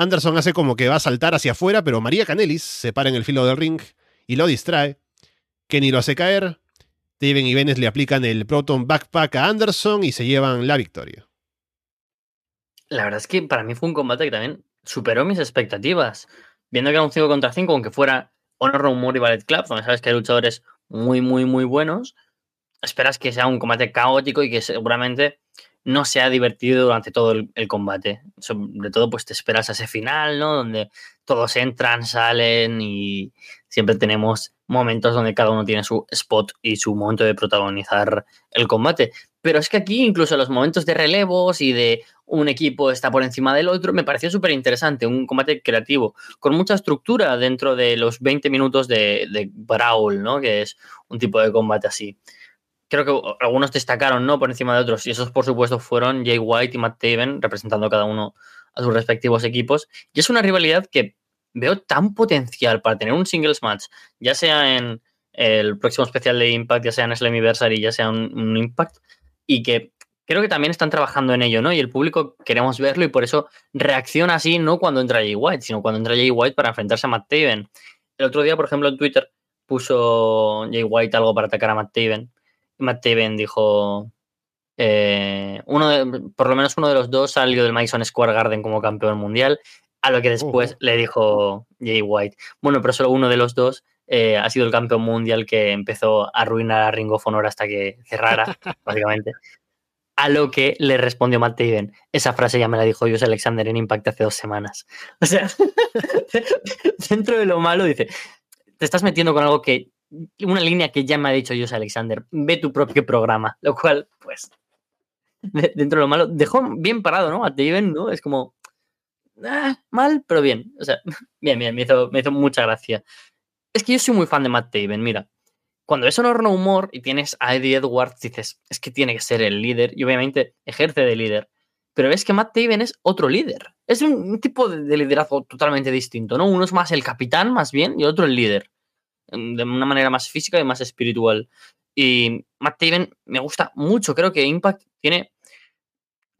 [SPEAKER 1] Anderson hace como que va a saltar hacia afuera, pero María Canelis se para en el filo del ring y lo distrae. Kenny lo hace caer. Steven y Benes le aplican el Proton Backpack a Anderson y se llevan la victoria.
[SPEAKER 2] La verdad es que para mí fue un combate que también superó mis expectativas. Viendo que era un 5 contra 5, aunque fuera Honor Rumor y Ballet Club, donde sabes que hay luchadores muy, muy, muy buenos, esperas que sea un combate caótico y que seguramente no se ha divertido durante todo el, combate. Sobre todo, pues te esperas a ese final, ¿no? Donde todos entran, salen y siempre tenemos momentos donde cada uno tiene su spot y su momento de protagonizar el combate. Pero es que aquí, incluso los momentos de relevos y de un equipo está por encima del otro, me pareció súper interesante. Un combate creativo, con mucha estructura dentro de los 20 minutos de, de Brawl, ¿no? Que es un tipo de combate así. Creo que algunos destacaron, ¿no? Por encima de otros. Y esos, por supuesto, fueron Jay White y Matt Taven, representando cada uno a sus respectivos equipos. Y es una rivalidad que veo tan potencial para tener un singles match, ya sea en el próximo especial de Impact, ya sea en Slammiversary, ya sea un, un Impact, y que creo que también están trabajando en ello, ¿no? Y el público queremos verlo y por eso reacciona así, no cuando entra Jay White, sino cuando entra Jay White para enfrentarse a Matt Taven. El otro día, por ejemplo, en Twitter puso Jay White algo para atacar a Matt Taven. Matt Taven dijo, eh, uno de, por lo menos uno de los dos salió del Madison Square Garden como campeón mundial, a lo que después uh -huh. le dijo Jay White. Bueno, pero solo uno de los dos eh, ha sido el campeón mundial que empezó a arruinar a Ring of Honor hasta que cerrara, básicamente. A lo que le respondió Matt Taven. Esa frase ya me la dijo Jose Alexander en Impact hace dos semanas. O sea, dentro de lo malo, dice, te estás metiendo con algo que, una línea que ya me ha dicho Jose Alexander, ve tu propio programa, lo cual, pues, dentro de lo malo, dejó bien parado, ¿no? A Taven, ¿no? Es como, ah, mal, pero bien. O sea, bien, bien, me hizo, me hizo mucha gracia. Es que yo soy muy fan de Matt Taven, mira. Cuando es honor no humor y tienes a Eddie Edwards, dices, es que tiene que ser el líder y obviamente ejerce de líder. Pero es que Matt Taven es otro líder. Es un, un tipo de, de, liderazgo totalmente distinto, ¿no? Uno es más el capitán, más bien, y otro el líder. De una manera más física y más espiritual. Y Matt Taven me gusta mucho. Creo que Impact tiene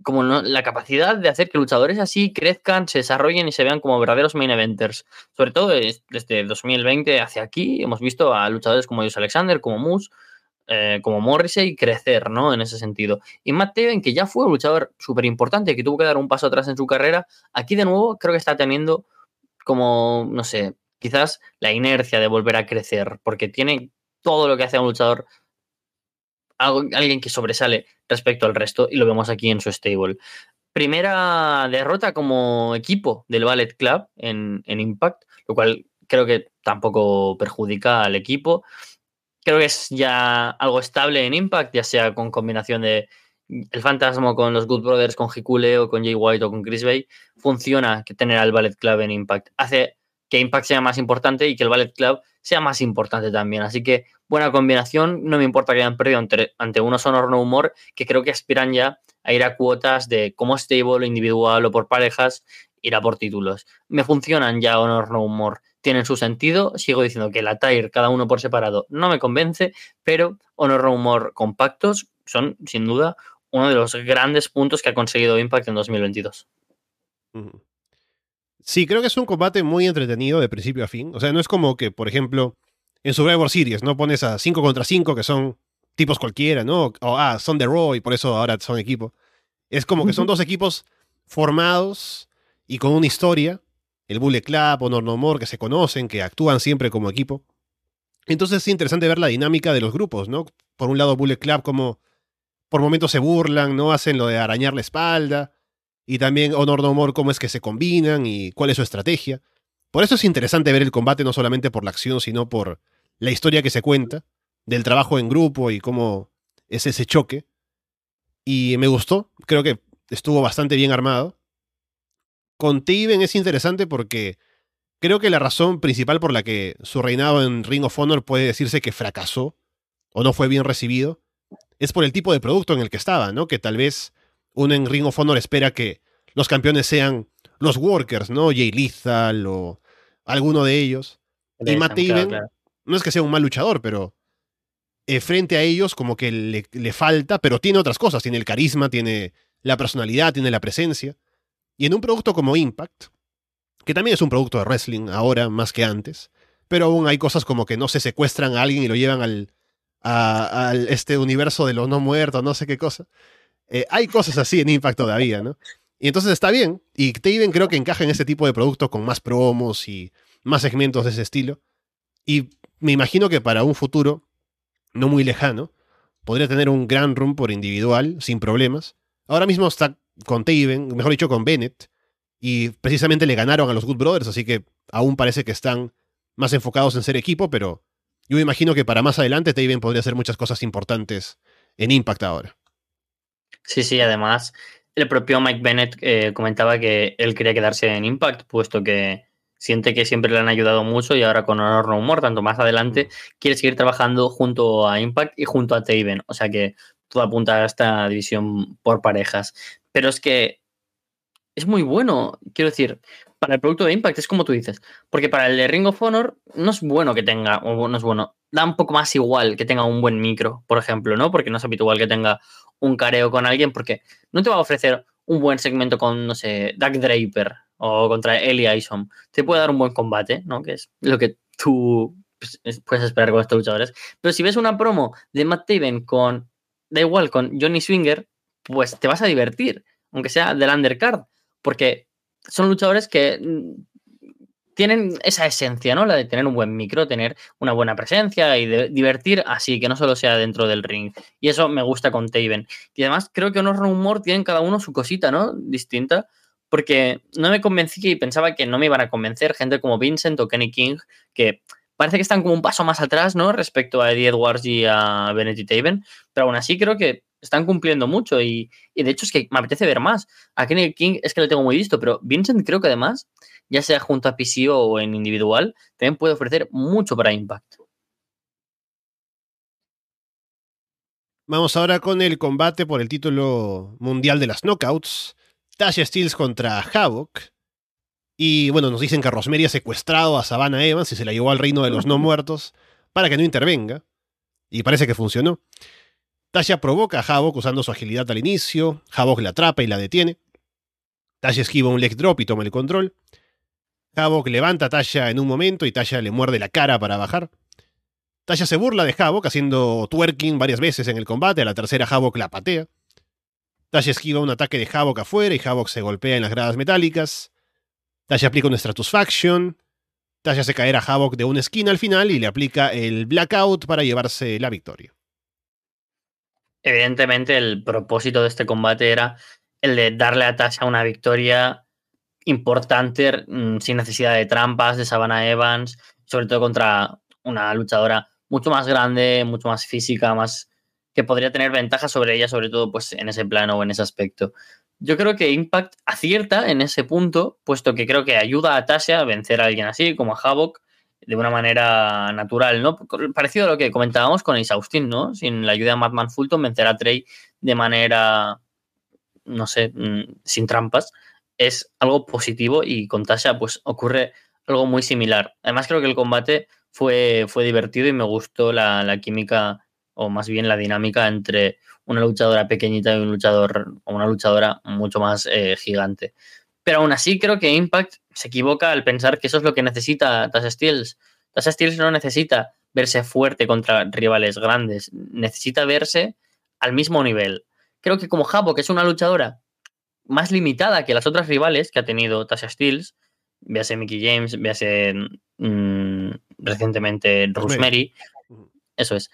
[SPEAKER 2] como la capacidad de hacer que luchadores así crezcan, se desarrollen y se vean como verdaderos main eventers. Sobre todo desde 2020 hacia aquí hemos visto a luchadores como Jose Alexander, como Moose, eh, como Morrissey crecer, ¿no? En ese sentido. Y Matt Taven, que ya fue un luchador súper importante, que tuvo que dar un paso atrás en su carrera, aquí de nuevo creo que está teniendo como, no sé, quizás la inercia de volver a crecer, porque tiene todo lo que hace a un luchador alguien que sobresale respecto al resto y lo vemos aquí en su stable. Primera derrota como equipo del Ballet Club en, en Impact, lo cual creo que tampoco perjudica al equipo. Creo que es ya algo estable en Impact, ya sea con combinación de el fantasma con los Good Brothers, con Hikule o con Jay White o con Chris Bay. Funciona que tener al Ballet Club en Impact. Hace que Impact sea más importante y que el Ballet Club sea más importante también. Así que buena combinación. No me importa que hayan perdido ante, ante unos Honor No Humor que creo que aspiran ya a ir a cuotas de como stable, individual o por parejas, ir a por títulos. Me funcionan ya Honor No Humor. Tienen su sentido. Sigo diciendo que la TIRE, cada uno por separado, no me convence, pero Honor No Humor compactos son, sin duda, uno de los grandes puntos que ha conseguido Impact en 2022. Uh -huh.
[SPEAKER 1] Sí, creo que es un combate muy entretenido de principio a fin. O sea, no es como que, por ejemplo, en Survivor Series, ¿no? Pones a 5 contra 5, que son tipos cualquiera, ¿no? O, ah, son de Raw y por eso ahora son equipo. Es como que son dos equipos formados y con una historia. El Bullet Club o No More, que se conocen, que actúan siempre como equipo. Entonces es interesante ver la dinámica de los grupos, ¿no? Por un lado, Bullet Club como por momentos se burlan, ¿no? Hacen lo de arañar la espalda y también Honor No More, cómo es que se combinan y cuál es su estrategia. Por eso es interesante ver el combate no solamente por la acción, sino por la historia que se cuenta, del trabajo en grupo y cómo es ese choque. Y me gustó, creo que estuvo bastante bien armado. Con Taven es interesante porque creo que la razón principal por la que su reinado en Ring of Honor puede decirse que fracasó o no fue bien recibido es por el tipo de producto en el que estaba, ¿no? Que tal vez uno en Ring of Honor espera que los campeones sean los Workers, ¿no? Jay Lethal o alguno de ellos. De y Matt claro, claro. no es que sea un mal luchador, pero eh, frente a ellos como que le, le, falta, pero tiene otras cosas. Tiene el carisma, tiene la personalidad, tiene la presencia. Y en un producto como Impact, que también es un producto de wrestling ahora más que antes, pero aún hay cosas como que no se secuestran a alguien y lo llevan al, a, a este universo de los no muertos, no sé qué cosa. Eh, hay cosas así en Impact todavía, ¿no? Y entonces está bien. Y Taven creo que encaja en ese tipo de producto con más promos y más segmentos de ese estilo. Y me imagino que para un futuro no muy lejano podría tener un gran run por individual sin problemas. ahora mismo está con Taven, mejor dicho, con Bennett, y precisamente le ganaron a los Good Brothers, así que aún parece que están más enfocados en ser equipo, pero yo me imagino que para más adelante Taven podría hacer muchas cosas importantes en Impact ahora.
[SPEAKER 2] Sí, sí, además el propio Mike Bennett eh, comentaba que él quería quedarse en Impact, puesto que siente que siempre le han ayudado mucho y ahora con Honor No More, tanto más adelante, mm. quiere seguir trabajando junto a Impact y junto a Taven. O sea que todo apunta a esta división por parejas. Pero es que es muy bueno, quiero decir, para el producto de Impact es como tú dices, porque para el de Ring of Honor no es bueno que tenga, o no es bueno, da un poco más igual que tenga un buen micro, por ejemplo, ¿no? Porque no es habitual que tenga un careo con alguien, porque no te va a ofrecer un buen segmento con, no sé, Doug Draper o contra Eli Isom. Te puede dar un buen combate, ¿no? Que es lo que tú pues, puedes esperar con estos luchadores. Pero si ves una promo de Matt Taven con, da igual, con Johnny Swinger, pues te vas a divertir, aunque sea del undercard, porque son luchadores que mm, tienen esa esencia, ¿no? La de tener un buen micro, tener una buena presencia y de divertir así, que no solo sea dentro del ring. Y eso me gusta con Taven. Y además creo que unos rumor tienen cada uno su cosita, ¿no? Distinta. Porque no me convencí y pensaba que no me iban a convencer gente como Vincent o Kenny King, que parece que están como un paso más atrás, ¿no? Respecto a Eddie Edwards y a y Taven. Pero aún así creo que están cumpliendo mucho y, y, de hecho es que me apetece ver más. A Kenny King es que lo tengo muy visto, pero Vincent creo que además ya sea junto a PC o en individual, también puede ofrecer mucho para Impact.
[SPEAKER 1] Vamos ahora con el combate por el título mundial de las knockouts. Tasha Steels contra Havoc. Y bueno, nos dicen que Rosemary ha secuestrado a Savannah Evans y se la llevó al reino de los no muertos para que no intervenga. Y parece que funcionó. Tasha provoca a Havoc usando su agilidad al inicio. Havoc la atrapa y la detiene. Tasha esquiva un leg drop y toma el control. Havok levanta a Tasha en un momento y Tasha le muerde la cara para bajar. Tasha se burla de Havok haciendo twerking varias veces en el combate, a la tercera Havok la patea. Tasha esquiva un ataque de Havok afuera y Havok se golpea en las gradas metálicas. Tasha aplica un Stratusfaction. Tasha hace caer a Havok de una esquina al final y le aplica el Blackout para llevarse la victoria.
[SPEAKER 2] Evidentemente el propósito de este combate era el de darle a Tasha una victoria importante mm, sin necesidad de trampas de Savannah Evans, sobre todo contra una luchadora mucho más grande, mucho más física, más que podría tener ventaja sobre ella, sobre todo pues en ese plano o en ese aspecto. Yo creo que Impact acierta en ese punto, puesto que creo que ayuda a Tasha a vencer a alguien así, como a Havoc, de una manera natural, ¿no? Parecido a lo que comentábamos con Ace Austin, ¿no? Sin la ayuda de Madman Fulton, vencer a Trey de manera, no sé, mm, sin trampas es algo positivo y con Tasha pues ocurre algo muy similar. Además creo que el combate fue, fue divertido y me gustó la, química o más bien la dinámica entre una luchadora pequeñita y un luchador o una luchadora mucho más eh, gigante. Pero aún así creo que Impact se equivoca al pensar que eso es lo que necesita Tasha Steels. Tasha Steels no necesita verse fuerte contra rivales grandes, necesita verse al mismo nivel. Creo que como Jabo, que es una luchadora más limitada que las otras rivales que ha tenido Tasha Steels, véase Mickey James, véase mm, recientemente Rosemary, eso es.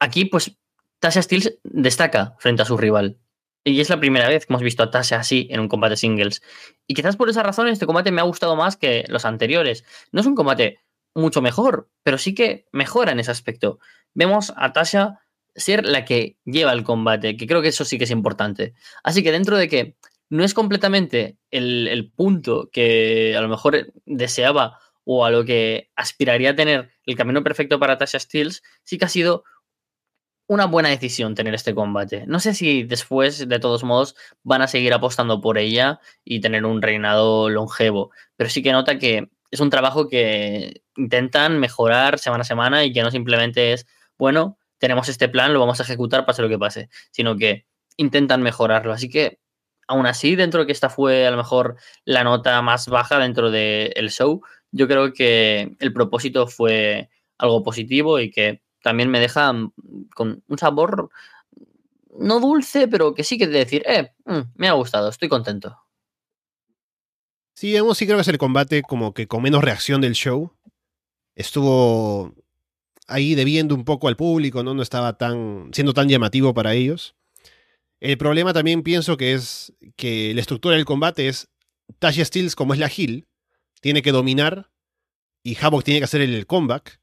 [SPEAKER 2] Aquí, pues, Tasha Steels destaca frente a su rival. Y es la primera vez que hemos visto a Tasha así en un combate singles. Y quizás por esa razón este combate me ha gustado más que los anteriores. No es un combate mucho mejor, pero sí que mejora en ese aspecto. Vemos a Tasha ser la que lleva el combate, que creo que eso sí que es importante. Así que dentro de que no es completamente el, punto que a lo mejor deseaba o a lo que aspiraría a tener el camino perfecto para Tasha Steels, sí que ha sido una buena decisión tener este combate. No sé si después, de todos modos, van a seguir apostando por ella y tener un reinado longevo, pero sí que nota que es un trabajo que intentan mejorar semana a semana y que no simplemente es, bueno, tenemos este plan, lo vamos a ejecutar, pase lo que pase, sino que intentan mejorarlo. Así que, aún así, dentro de que esta fue a lo mejor la nota más baja dentro del show, yo creo que el propósito fue algo positivo y que también me deja mm, con un sabor no dulce, pero que sí que decir, eh, mm, me ha gustado, estoy contento.
[SPEAKER 1] Sí, sí creo que es el combate como que con menos reacción del show. Estuvo ahí debiendo un poco al público, ¿no? No estaba tan, siendo tan llamativo para ellos. El problema también pienso que es que la estructura del combate es Tasha Steels, como es la Hill, tiene que dominar y Havoc tiene que hacer el comeback,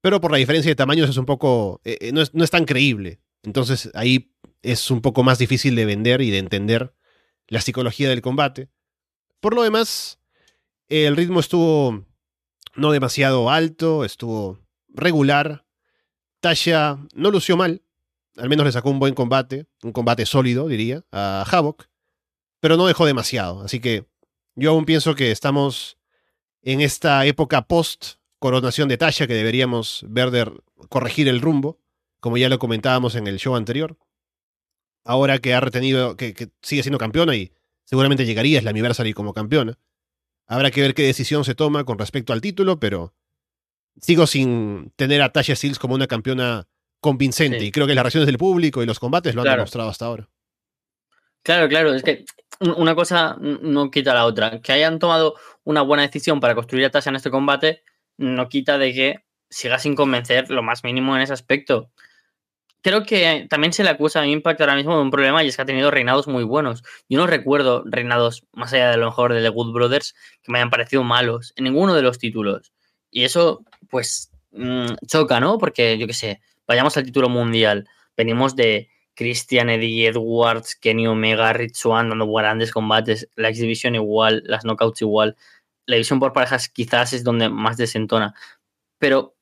[SPEAKER 1] pero por la diferencia de tamaños es un poco, eh, eh, no, es, no es tan creíble. Entonces ahí es un poco más difícil de vender y de entender la psicología del combate. Por lo demás, el ritmo estuvo no demasiado alto, estuvo regular. Tasha no lució mal, al menos le sacó un buen combate, un combate sólido, diría, a Havoc, pero no dejó demasiado. Así que yo aún pienso que estamos en esta época post coronación de Tasha que deberíamos ver de corregir el rumbo, como ya lo comentábamos en el show anterior. Ahora que ha retenido, que, que sigue siendo campeona y seguramente llegaría a la Anniversary como campeona. Habrá que ver qué decisión se toma con respecto al título, pero sigo sin tener a Tasha Steels como una campeona convincente.
[SPEAKER 2] Sí.
[SPEAKER 1] Y creo que las reacciones del público y los combates lo han
[SPEAKER 2] Claro.
[SPEAKER 1] demostrado hasta ahora.
[SPEAKER 2] Claro, claro, es que un- una cosa no quita la otra. Que hayan tomado una buena decisión para construir a Tasha en este combate no quita de que siga sin convencer lo más mínimo en ese aspecto. Creo que también se le acusa a Impact ahora mismo de un problema y es que ha tenido reinados muy buenos. Yo no recuerdo reinados, más allá de lo mejor de The Good Brothers, que me hayan parecido malos en ninguno de los títulos. Y eso, pues, mm, choca, ¿no? Porque, yo qué sé, vayamos al título mundial. Venimos de Christian, Eddie Edwards, Kenny Omega, Rich Swann dando grandes combates, la X Division igual, las knockouts igual. La división por parejas quizás es donde más desentona. Pero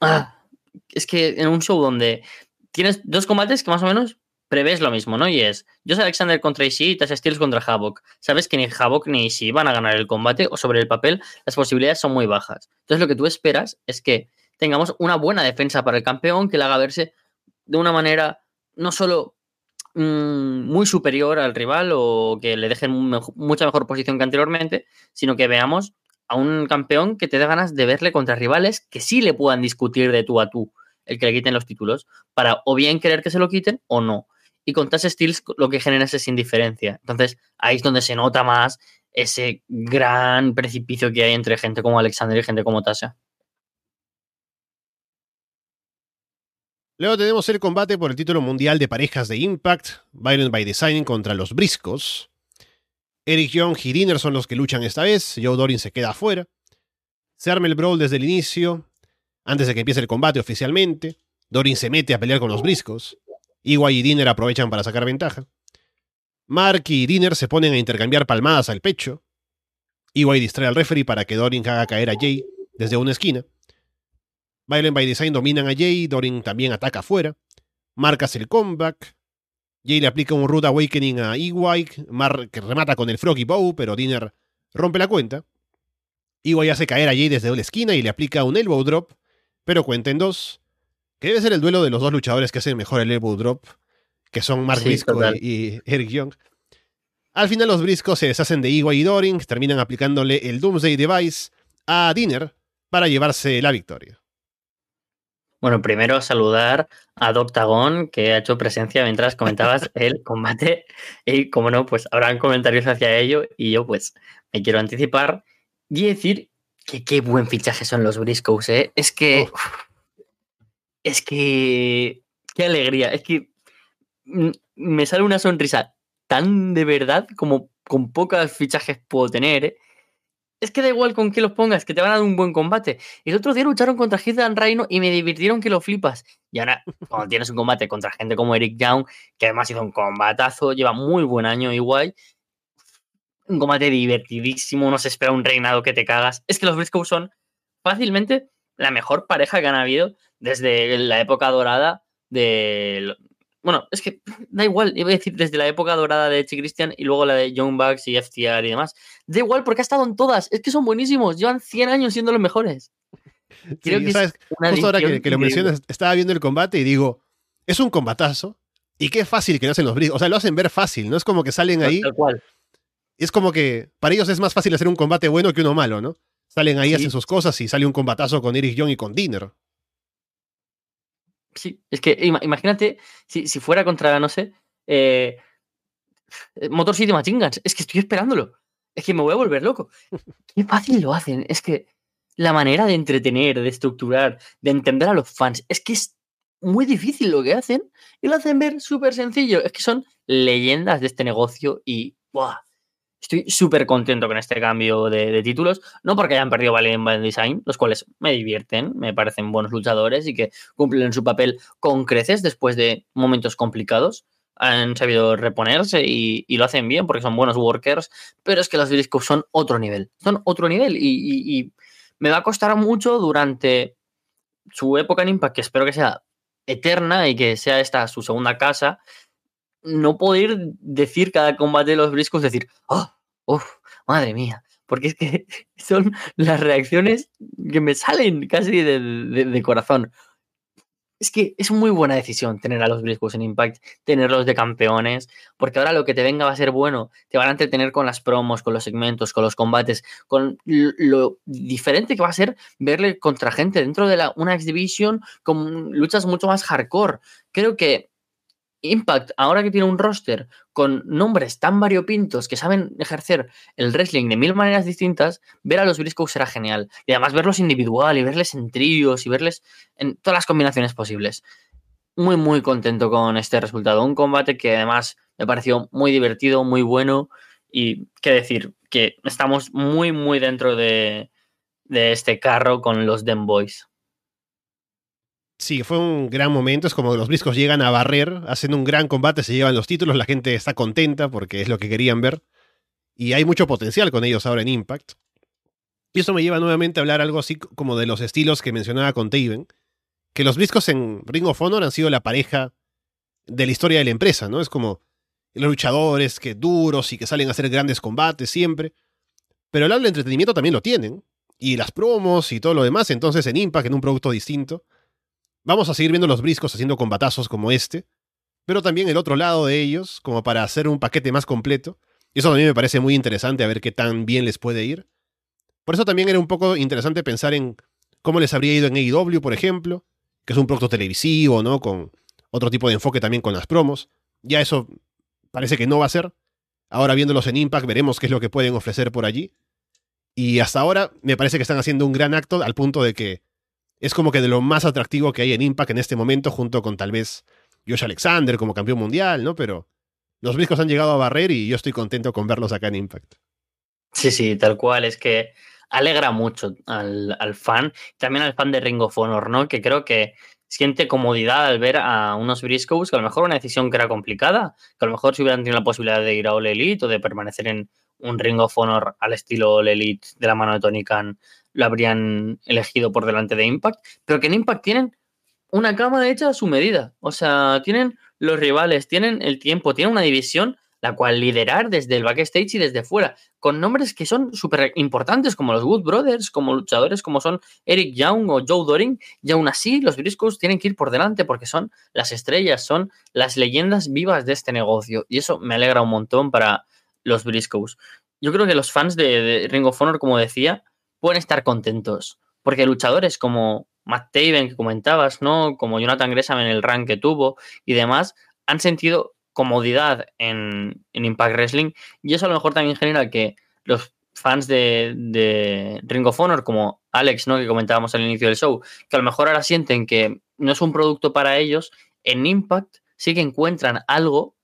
[SPEAKER 2] ah, es que en un show donde tienes dos combates que más o menos prevés lo mismo, ¿no? Y es Josh Alexander contra Ishii y Tasha Steelz contra Havoc. Sabes que ni Havoc ni Ishii van a ganar el combate o sobre el papel las posibilidades son muy bajas. Entonces lo que tú esperas es que tengamos una buena defensa para el campeón que le haga verse de una manera no solo mm, muy superior al rival o que le deje en mejo- mucha mejor posición que anteriormente, sino que veamos a un campeón que te dé ganas de verle contra rivales que sí le puedan discutir de tú a tú el que le quiten los títulos, para o bien querer que se lo quiten o no. Y con Tasha Steels lo que genera es esa indiferencia. Entonces ahí es donde se nota más ese gran precipicio que hay entre gente como Alexander y gente como Tasha.
[SPEAKER 1] Luego tenemos el combate por el título mundial de parejas de Impact, Violent by Design contra los Briscos. Eric Young y Dinner son los que luchan esta vez, Joe Dorin se queda afuera. Se arma el brawl desde el inicio, antes de que empiece el combate oficialmente. Dorin se mete a pelear con los Briscos. Iwai y Dinner aprovechan para sacar ventaja. Mark y Dinner se ponen a intercambiar palmadas al pecho. Iwai distrae al referee para que Dorin haga caer a Jay desde una esquina. Violent by Design dominan a Jay, Dorin también ataca afuera. Mark hace el comeback. Jay le aplica un Rude Awakening a Ewai, Mark que remata con el Froggy Bow, pero Dinner rompe la cuenta. Ewai hace caer a Jay desde una esquina y le aplica un Elbow Drop, pero cuenta en dos. Que debe ser el duelo de los dos luchadores que hacen mejor el Elbow Drop, que son Mark
[SPEAKER 2] Sí,
[SPEAKER 1] Briscoe
[SPEAKER 2] total.
[SPEAKER 1] y, Eric Young. Al final los Briscos se deshacen de Ewai y Dorin, terminan aplicándole el Doomsday Device a Dinner para llevarse la victoria.
[SPEAKER 2] Bueno, primero saludar a Doctagon, que ha hecho presencia mientras comentabas el combate. Y como no, pues habrán comentarios hacia ello. Y yo, pues, me quiero anticipar y decir que qué buen fichaje son los Briscoes, ¿eh? Es que. Es que. Qué alegría. Es que. Me sale una sonrisa tan de verdad como con pocos fichajes puedo tener, ¿eh? Es que da igual con qué los pongas, que te van a dar un buen combate. El otro día lucharon contra Heath and Rhino y me divirtieron que lo flipas. Y ahora, cuando tienes un combate contra gente como Eric Young, que además hizo un combatazo, lleva muy buen año igual. Un combate divertidísimo, no se espera un reinado que te cagas. Es que los Briscoe son fácilmente la mejor pareja que han habido desde la época dorada de. Bueno, es que da igual, iba a decir desde la época dorada de y Christian y luego la de Young Bucks y FTR y demás. Da igual porque ha estado en todas. Es que son buenísimos. Llevan 100 años siendo los mejores. Creo
[SPEAKER 1] Sí,
[SPEAKER 2] que es
[SPEAKER 1] ¿sabes? Justo ahora que, que lo mencionas, estaba viendo el combate y digo, es un combatazo. Y qué fácil que lo hacen los Briscos. O sea, lo hacen ver fácil, ¿no? Es como que salen ahí.
[SPEAKER 2] Tal cual.
[SPEAKER 1] Es como que para ellos es más fácil hacer un combate bueno que uno malo, ¿no? Salen ahí,
[SPEAKER 2] Sí.
[SPEAKER 1] hacen sus cosas y sale un combatazo con Eric Young y con Dinner.
[SPEAKER 2] Sí, es que ima- imagínate si, si fuera contra, no sé, eh, Motor City Machine Guns. Es que estoy esperándolo. Es que me voy a volver loco. Qué fácil lo hacen. Es que la manera de entretener, de estructurar, de entender a los fans, es que es muy difícil lo que hacen y lo hacen ver súper sencillo. Es que son leyendas de este negocio y ¡buah! Estoy súper contento con este cambio de, títulos. No porque hayan perdido Valiant by Design, los cuales me divierten, me parecen buenos luchadores y que cumplen su papel con creces después de momentos complicados. Han sabido reponerse y, lo hacen bien porque son buenos workers, pero es que los Briscoe son otro nivel. Son otro nivel y me va a costar mucho durante su época en Impact, que espero que sea eterna y que sea esta su segunda casa, no poder decir cada combate de los briscos, decir, oh, madre mía, porque es que son las reacciones que me salen casi de corazón es que es muy buena decisión tener a los Briscoes en Impact, tenerlos de campeones, porque ahora lo que te venga va a ser bueno. Te van a entretener con las promos, con los segmentos, con los combates, con lo diferente que va a ser verle contra gente dentro de la, una X-Division con luchas mucho más hardcore. Creo que Impact, ahora que tiene un roster con nombres tan variopintos que saben ejercer el wrestling de mil maneras distintas, ver a los Briscoes será genial. Y además verlos individual y verles en tríos y verles en todas las combinaciones posibles. Muy, muy contento con este resultado. Un combate que además me pareció muy divertido, muy bueno. Y qué decir, que estamos muy, muy dentro de, de este carro con los Den Boys.
[SPEAKER 1] Sí, fue un gran momento. Es como que los briscos llegan a barrer, hacen un gran combate, se llevan los títulos, la gente está contenta porque es lo que querían ver. Y hay mucho potencial con ellos ahora en Impact. Y eso me lleva nuevamente a hablar algo así como de los estilos que mencionaba con Taven. Que los briscos en Ring of Honor han sido la pareja de la historia de la empresa, ¿no? Es como los luchadores que duros y que salen a hacer grandes combates siempre. Pero el lado del entretenimiento también lo tienen. Y las promos y todo lo demás. Entonces en Impact, en un producto distinto Vamos a seguir viendo los briscos haciendo combatazos como este, pero también el otro lado de ellos, como para hacer un paquete más completo. Y eso a mí me parece muy interesante a ver qué tan bien les puede ir. Por eso también era un poco interesante pensar en cómo les habría ido en AEW, por ejemplo, que es un producto televisivo, ¿no? Con otro tipo de enfoque también con las promos. Ya eso parece que no va a ser. Ahora viéndolos en Impact veremos qué es lo que pueden ofrecer por allí. Y hasta ahora me parece que están haciendo un gran acto al punto de que es como que de lo más atractivo que hay en Impact en este momento, junto con tal vez Josh Alexander como campeón mundial, ¿no? Pero los briscos han llegado a barrer y yo estoy contento con verlos acá en Impact.
[SPEAKER 2] Sí, sí, tal cual. Es que alegra mucho al, fan, también al fan de Ring of Honor, ¿no? Que creo que siente comodidad al ver a unos Briscoes que a lo mejor una decisión que era complicada, que a lo mejor si hubieran tenido la posibilidad de ir a All Elite o de permanecer en un Ring of Honor al estilo All Elite de la mano de Tony Khan, lo habrían elegido por delante de Impact, pero que en Impact tienen una cama hecha a su medida. O sea, tienen los rivales, tienen el tiempo, tienen una división la cual liderar desde el backstage y desde fuera, con nombres que son súper importantes, como los Wood Brothers, como luchadores como son Eric Young o Joe Doring, y aún así los Briscoes tienen que ir por delante porque son las estrellas, son las leyendas vivas de este negocio, y eso me alegra un montón para los Briscoes. Yo creo que los fans de, de Ring of Honor, como decía, pueden estar contentos. Porque luchadores como Matt Taven, que comentabas, ¿no? Como Jonathan Gresham en el rank que tuvo y demás, han sentido comodidad en, Impact Wrestling. Y eso a lo mejor también genera que los fans de, de, Ring of Honor, como Alex, ¿no? Que comentábamos al inicio del show, que a lo mejor ahora sienten que no es un producto para ellos, en Impact sí que encuentran algo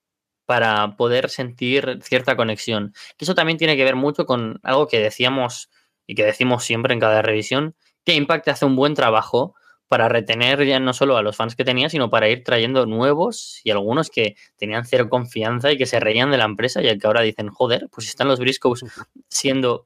[SPEAKER 2] para poder sentir cierta conexión. Eso también tiene que ver mucho con algo que decíamos y que decimos siempre en cada revisión, que Impact hace un buen trabajo para retener ya no solo a los fans que tenía, sino para ir trayendo nuevos y algunos que tenían cero confianza y que se reían de la empresa y que ahora dicen, joder, pues están los Briscoes siendo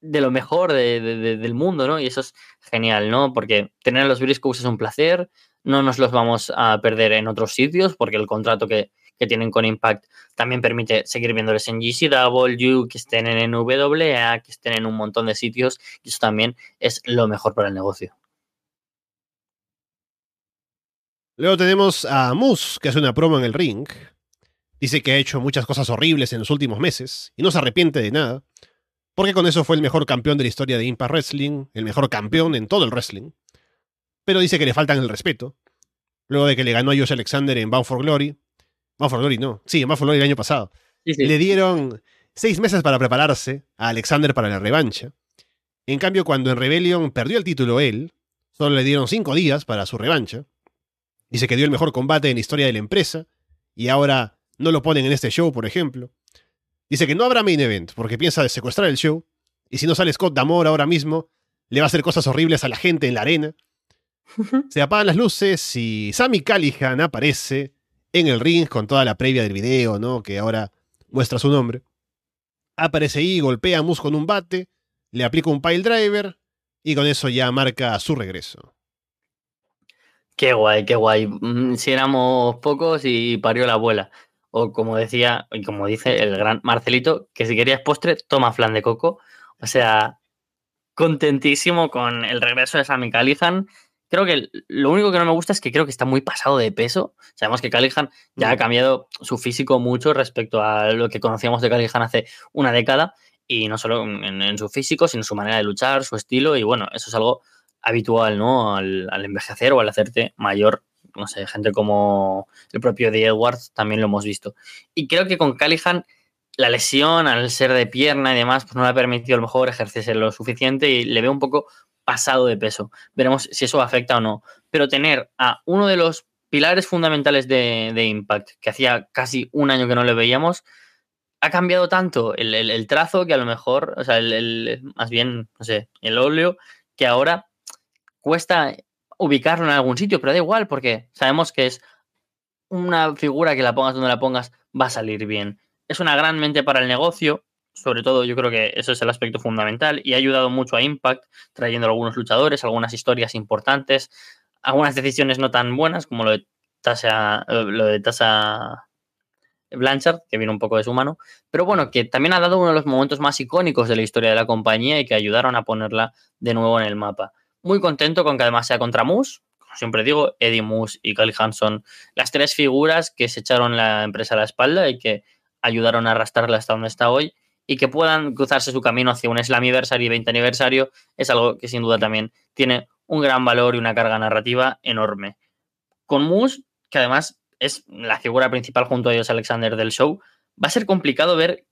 [SPEAKER 2] de lo mejor del mundo, ¿no? Y eso es genial, ¿no? Porque tener a los Briscoes es un placer, no nos los vamos a perder en otros sitios porque el contrato que, que tienen con Impact también permite seguir viéndoles en GCW, que estén en NWA, que estén en un montón de sitios y eso también es lo mejor para el negocio.
[SPEAKER 1] Luego tenemos a Moose, que hace una promo en el ring. Dice que ha hecho muchas cosas horribles en los últimos meses y no se arrepiente de nada, porque con eso fue el mejor campeón de la historia de Impact Wrestling, el mejor campeón en todo el wrestling. Pero dice que le faltan el respeto, luego de que le ganó a Josh Alexander en Bound for Glory, For Glory no. Sí, for Glory el año pasado. Le dieron seis meses para prepararse a Alexander para la revancha. En cambio, cuando en Rebellion perdió el título él, solo le dieron cinco días para su revancha. Dice que dio el mejor combate en la historia de la empresa y ahora no lo ponen en este show, por ejemplo. Dice que no habrá main event porque piensa de secuestrar el show y si no sale Scott Damore ahora mismo, le va a hacer cosas horribles a la gente en la arena. Se apagan las luces y Sammy Callihan aparece en el ring con toda la previa del video, ¿no? Que ahora muestra su nombre. Aparece ahí, golpea a Moose con un bate, le aplica un pile driver y con eso ya marca su regreso.
[SPEAKER 2] Qué guay, qué guay. Mm, si éramos pocos y parió la abuela. O como decía, y como dice el gran Marcelito, que si querías postre, toma flan de coco. O sea, contentísimo con el regreso de Sammy Callihan. Creo que lo único que no me gusta es que creo que está muy pasado de peso. Sabemos que Callihan ya ha cambiado su físico mucho respecto a lo que conocíamos de Callihan hace una década. Y no solo en, su físico, sino en su manera de luchar, su estilo. Y bueno, eso es algo habitual, ¿no? Al, envejecer o al hacerte mayor. No sé, gente como el propio The Edwards también lo hemos visto. Y creo que con Callihan la lesión, al ser de pierna y demás, pues no le ha permitido a lo mejor ejercerse lo suficiente y le veo un poco pasado de peso. Veremos si eso afecta o no. Pero tener a uno de los pilares fundamentales de, Impact, que hacía casi un año que no le veíamos, ha cambiado tanto el, trazo que a lo mejor, o sea, el, más bien, no sé, el óleo, que ahora cuesta ubicarlo en algún sitio, pero da igual porque sabemos que es una figura que la pongas donde la pongas va a salir bien es una gran mente para el negocio, sobre todo yo creo que eso es el aspecto fundamental y ha ayudado mucho a Impact, trayendo algunos luchadores, algunas historias importantes, algunas decisiones no tan buenas como lo de Tasa, eh, lo de Tasa Blanchard, que viene un poco de su mano, pero bueno, que también ha dado uno de los momentos más icónicos de la historia de la compañía y que ayudaron a ponerla de nuevo en el mapa. Muy contento con que además sea contra Moose, como siempre digo, Eddie Moose y Cali Hanson, las tres figuras que se echaron la empresa a la espalda y que ayudaron a arrastrarla hasta donde está hoy y que puedan cruzarse su camino hacia un Slammiversary y 20 aniversario es algo que sin duda también tiene un gran valor y una carga narrativa enorme. Con Moose, que además es la figura principal junto a ellos Alexander del show, va a ser complicado ver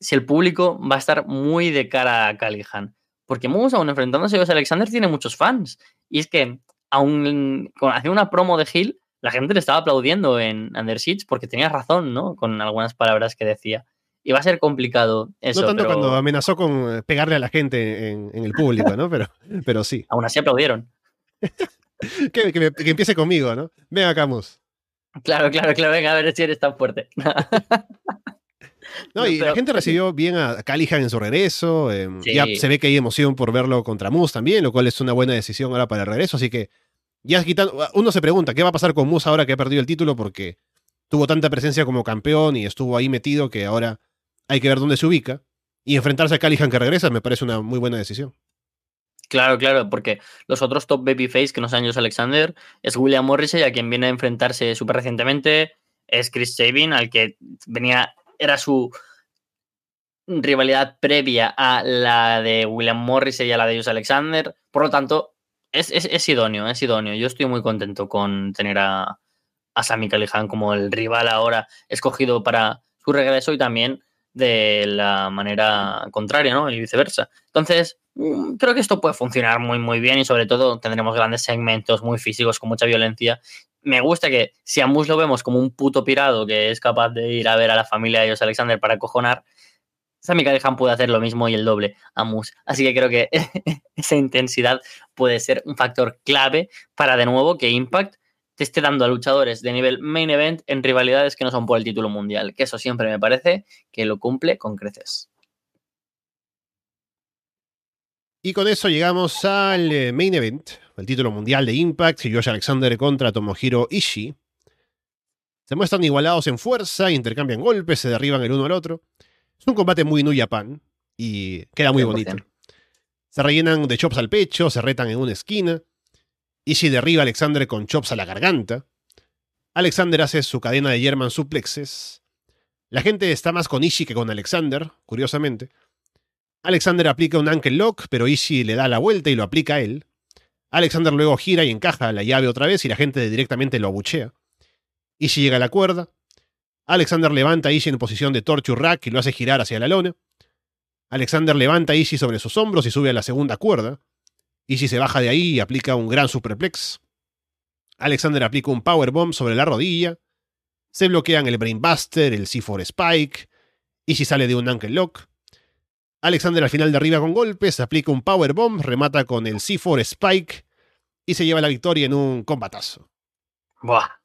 [SPEAKER 2] si el público va a estar muy de cara a Callihan. Porque Moose, aún enfrentándose a ellos Alexander, tiene muchos fans. Y es que, aún haciendo una promo de Hill, la gente le estaba aplaudiendo en Under porque tenía razón, ¿no? Con algunas palabras que decía. Y va a ser complicado eso.
[SPEAKER 1] No tanto cuando amenazó con eh, pegarle a la gente en, el público, ¿no? Pero, pero sí.
[SPEAKER 2] Aún así aplaudieron.
[SPEAKER 1] que, empiece conmigo, ¿no? Ven acá, Mus.
[SPEAKER 2] Claro, claro, claro. Venga, a ver si eres tan fuerte.
[SPEAKER 1] No, y la gente recibió bien a Callihan en su regreso. Em, ya se ve que hay emoción por verlo contra Moose también, lo cual es una buena decisión ahora para el regreso. Así que ya quitando, uno se pregunta, ¿qué va a pasar con Musa ahora que ha perdido el título? Porque tuvo tanta presencia como campeón y estuvo ahí metido que ahora hay que ver dónde se ubica. Y enfrentarse a Callihan que regresa me parece una muy buena decisión.
[SPEAKER 2] Claro, claro, porque los otros top babyface que no sean Josh Alexander es William Morrissey, a quien viene a enfrentarse súper recientemente, es Chris Sabin, al que venía, era su rivalidad previa a la de William Morrissey y a la de Josh Alexander. Por lo tanto, es, idóneo, es idóneo. Yo estoy muy contento con tener a, a Sami Callihan como el rival ahora escogido para su regreso y también de la manera contraria, ¿no? Y viceversa. Entonces, mm, creo que esto puede funcionar muy, muy bien y sobre todo tendremos grandes segmentos muy físicos con mucha violencia. Me gusta que si a lo vemos como un puto pirado que es capaz de ir a ver a la familia de ellos Alexander para cojonar, Sammy Callihan puede hacer lo mismo y el doble a Moose. Así que creo que esa intensidad puede ser un factor clave para de nuevo que Impact te esté dando a luchadores de nivel main event en rivalidades que no son por el título mundial. Que eso siempre me parece que lo cumple con creces.
[SPEAKER 1] Y con eso llegamos al eh, main event, el título mundial de Impact, Josh Alexander contra Tomohiro Ishii. Se muestran igualados en fuerza, intercambian golpes, se derriban el uno al otro. Es un combate muy New Japan y queda muy bonito. Se rellenan de chops al pecho, se retan en una esquina. Ishii derriba a Alexander con chops a la garganta. Alexander hace su cadena de German suplexes. La gente está más con Ishii que con Alexander, curiosamente. Alexander aplica un ankle lock, pero Ishii le da la vuelta y lo aplica a él. Alexander luego gira y encaja la llave otra vez y la gente directamente lo abuchea. Ishii llega a la cuerda. Alexander levanta a Ishii en posición de torture rack y lo hace girar hacia la lona. Alexander levanta a Ishii sobre sus hombros y sube a la segunda cuerda. Ishii se baja de ahí y aplica un gran superplex. Alexander aplica un powerbomb sobre la rodilla. Se bloquean el Brainbuster, el C4 Spike. Ishii sale de un Ankle Lock. Alexander al final derriba con golpes, aplica un powerbomb, remata con el C4 Spike y se lleva la victoria en un combatazo.
[SPEAKER 2] Buah.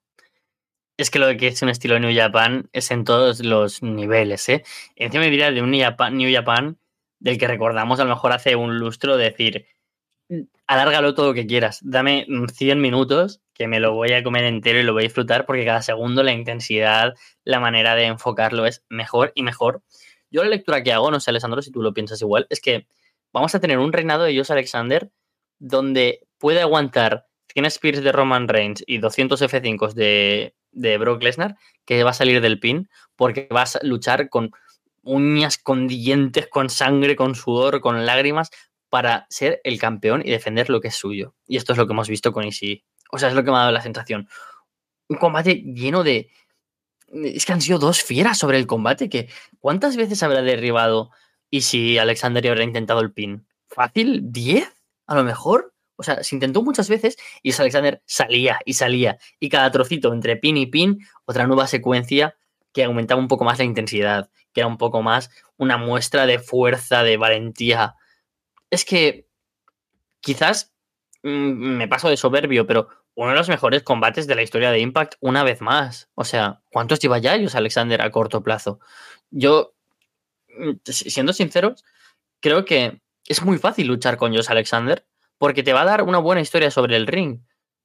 [SPEAKER 2] Es que lo que es un estilo New Japan es en todos los niveles, ¿eh? Encima me diría de un New Japan, del que recordamos a lo mejor hace un lustro decir, alárgalo todo lo que quieras, dame 100 minutos que me lo voy a comer entero y lo voy a disfrutar porque cada segundo la intensidad, la manera de enfocarlo es mejor y mejor. Yo la lectura que hago, no sé Alessandro si tú lo piensas igual, es que vamos a tener un reinado de Josh Alexander donde puede aguantar 100 Spears de Roman Reigns y 200 F5 de, de Brock Lesnar que va a salir del pin porque va a luchar con uñas, con dientes, con sangre, con sudor, con lágrimas para ser el campeón y defender lo que es suyo. Y esto es lo que hemos visto con Ishii. O sea, es lo que me ha dado la sensación. Un combate lleno de... Es que han sido dos fieras sobre el combate. Que ¿Cuántas veces habrá derribado Ishii Alexander y habrá intentado el pin? ¿Fácil? ¿10? A lo mejor. O sea, se intentó muchas veces y Alexander salía y salía. Y cada trocito entre pin y pin, otra nueva secuencia que aumentaba un poco más la intensidad, que era un poco más una muestra de fuerza, de valentía. Es que quizás mm, me paso de soberbio, pero uno de los mejores combates de la historia de Impact una vez más. O sea, ¿cuántos lleva ya ellos Alexander a corto plazo? Yo, mm, siendo sinceros, creo que es muy fácil luchar con Josh Alexander porque te va a dar una buena historia sobre el ring.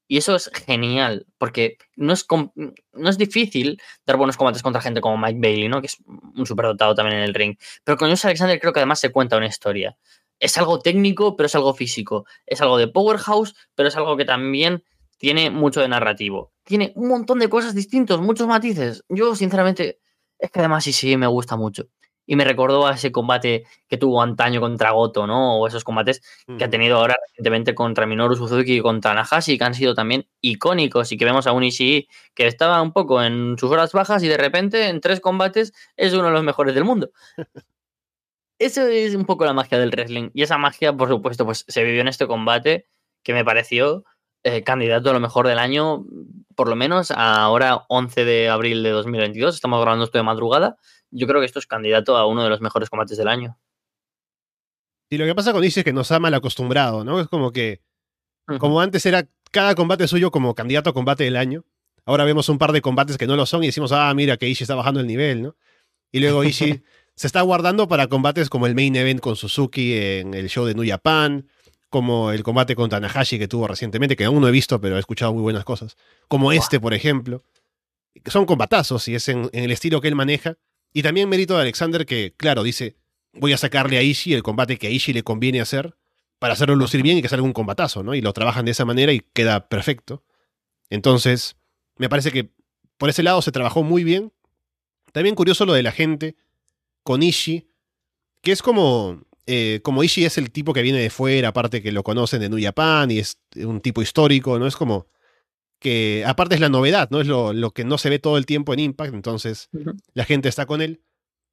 [SPEAKER 2] Y eso es genial, porque no es, no es difícil dar buenos combates contra gente como Mike Bailey, ¿no? que es un superdotado también en el ring. Pero con Josh Alexander creo que además se cuenta una historia. Es algo técnico, pero es algo físico. Es algo de powerhouse, pero es algo que también tiene mucho de narrativo. Tiene un montón de cosas distintas, muchos matices. Yo, sinceramente, es que además sí, sí, me gusta mucho y me recordó a ese combate que tuvo antaño contra Goto, ¿no? O esos combates que ha tenido ahora recientemente contra Minoru Suzuki y contra Nahashi, que han sido también icónicos y que vemos a un Ishii que estaba un poco en sus horas bajas y de repente en tres combates es uno de los mejores del mundo. Eso es un poco la magia del wrestling y esa magia, por supuesto, pues se vivió en este combate que me pareció eh, candidato a lo mejor del año, por lo menos ahora 11 de abril de 2022, estamos grabando esto de madrugada, yo creo que esto es candidato a uno de los mejores combates del año.
[SPEAKER 1] Y lo que pasa con Ishii es que nos ha mal acostumbrado, ¿no? Es como que, como antes era cada combate suyo como candidato a combate del año, ahora vemos un par de combates que no lo son y decimos, ah, mira que Ishii está bajando el nivel, ¿no? Y luego Ishii se está guardando para combates como el main event con Suzuki en el show de New Japan, como el combate con Tanahashi que tuvo recientemente, que aún no he visto, pero he escuchado muy buenas cosas, como este, por ejemplo. Son combatazos y es en el estilo que él maneja y también mérito de Alexander que, claro, dice, voy a sacarle a Ishii el combate que a Ishii le conviene hacer para hacerlo lucir bien y que salga un combatazo, ¿no? Y lo trabajan de esa manera y queda perfecto. Entonces, me parece que por ese lado se trabajó muy bien. También curioso lo de la gente con Ishii, que es como, eh, como Ishii es el tipo que viene de fuera, aparte que lo conocen de New Japan y es un tipo histórico, ¿no? Es como que aparte es la novedad, ¿no? Es lo, que no se ve todo el tiempo en Impact, entonces la gente está con él.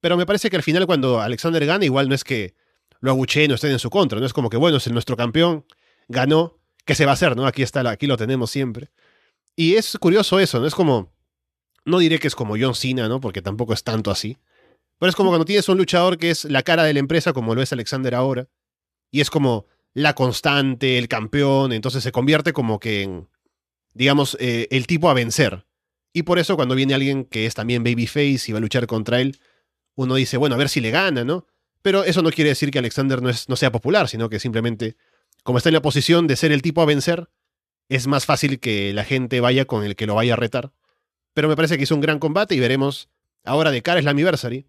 [SPEAKER 1] Pero me parece que al final cuando Alexander gana, igual no es que lo abucheen o estén en su contra, no es como que, bueno, es nuestro campeón, ganó, ¿qué se va a hacer, no? Aquí, está, aquí lo tenemos siempre. Y es curioso eso, ¿no? Es como, no diré que es como John Cena, ¿no? Porque tampoco es tanto así. Pero es como cuando tienes un luchador que es la cara de la empresa, como lo es Alexander ahora, y es como la constante, el campeón, entonces se convierte como que en digamos, eh, el tipo a vencer. Y por eso cuando viene alguien que es también babyface y va a luchar contra él, uno dice, bueno, a ver si le gana, ¿no? Pero eso no quiere decir que Alexander no, es, no sea popular, sino que simplemente, como está en la posición de ser el tipo a vencer, es más fácil que la gente vaya con el que lo vaya a retar. Pero me parece que es un gran combate y veremos ahora de cara a Slammiversary,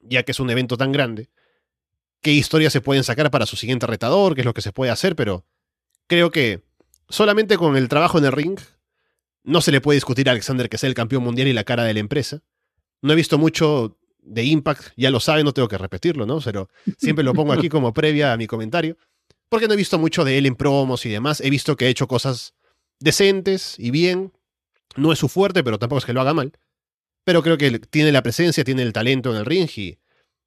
[SPEAKER 1] ya que es un evento tan grande, qué historias se pueden sacar para su siguiente retador, qué es lo que se puede hacer, pero creo que solamente con el trabajo en el ring, no se le puede discutir a Alexander que sea el campeón mundial y la cara de la empresa. No he visto mucho de Impact, ya lo sabe, no tengo que repetirlo, ¿no? Pero siempre lo pongo aquí como previa a mi comentario. Porque no he visto mucho de él en promos y demás. He visto que ha hecho cosas decentes y bien. No es su fuerte, pero tampoco es que lo haga mal. Pero creo que tiene la presencia, tiene el talento en el ring y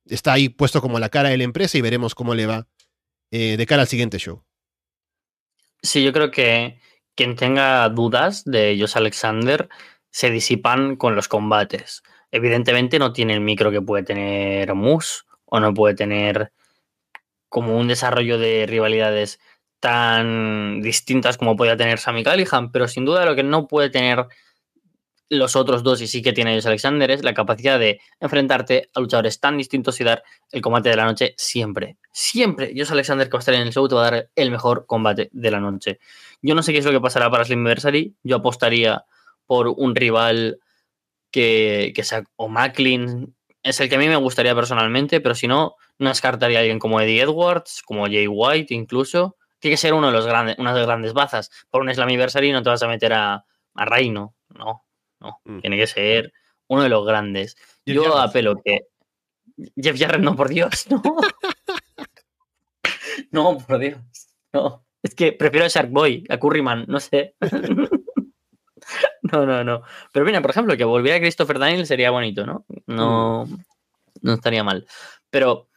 [SPEAKER 1] está ahí puesto como la cara de la empresa y veremos cómo le va eh, de cara al siguiente show.
[SPEAKER 2] Sí, yo creo que, quien tenga dudas de Josh Alexander se disipan con los combates. Evidentemente no tiene el micro que puede tener Moose o no puede tener como un desarrollo de rivalidades tan distintas como podía tener Sammy Callihan, pero sin duda lo que no puede tener los otros dos y sí que tiene Josh Alexander es la capacidad de enfrentarte a luchadores tan distintos y dar el combate de la noche siempre. Siempre Josh Alexander que va a estar en el show te va a dar el mejor combate de la noche. Yo no sé qué es lo que pasará para Slimversary. Yo apostaría por un rival que, que sea o Macklin. Es el que a mí me gustaría personalmente, pero si no, no descartaría a alguien como Eddie Edwards, como Jay White incluso. Tiene que ser uno de los grandes, una de las grandes bazas. Por un Slammiversary no te vas a meter a, a Reino, no. No, mm. tiene que ser uno de los grandes. Yo apelo que. Jeff Jarrett, no, por Dios, no. no, por Dios. No. Es que prefiero a Sharkboy, a Curryman, no sé. no, no, no. Pero mira, por ejemplo, que volviera Christopher Daniel sería bonito, ¿no? No, mm. no estaría mal. Pero,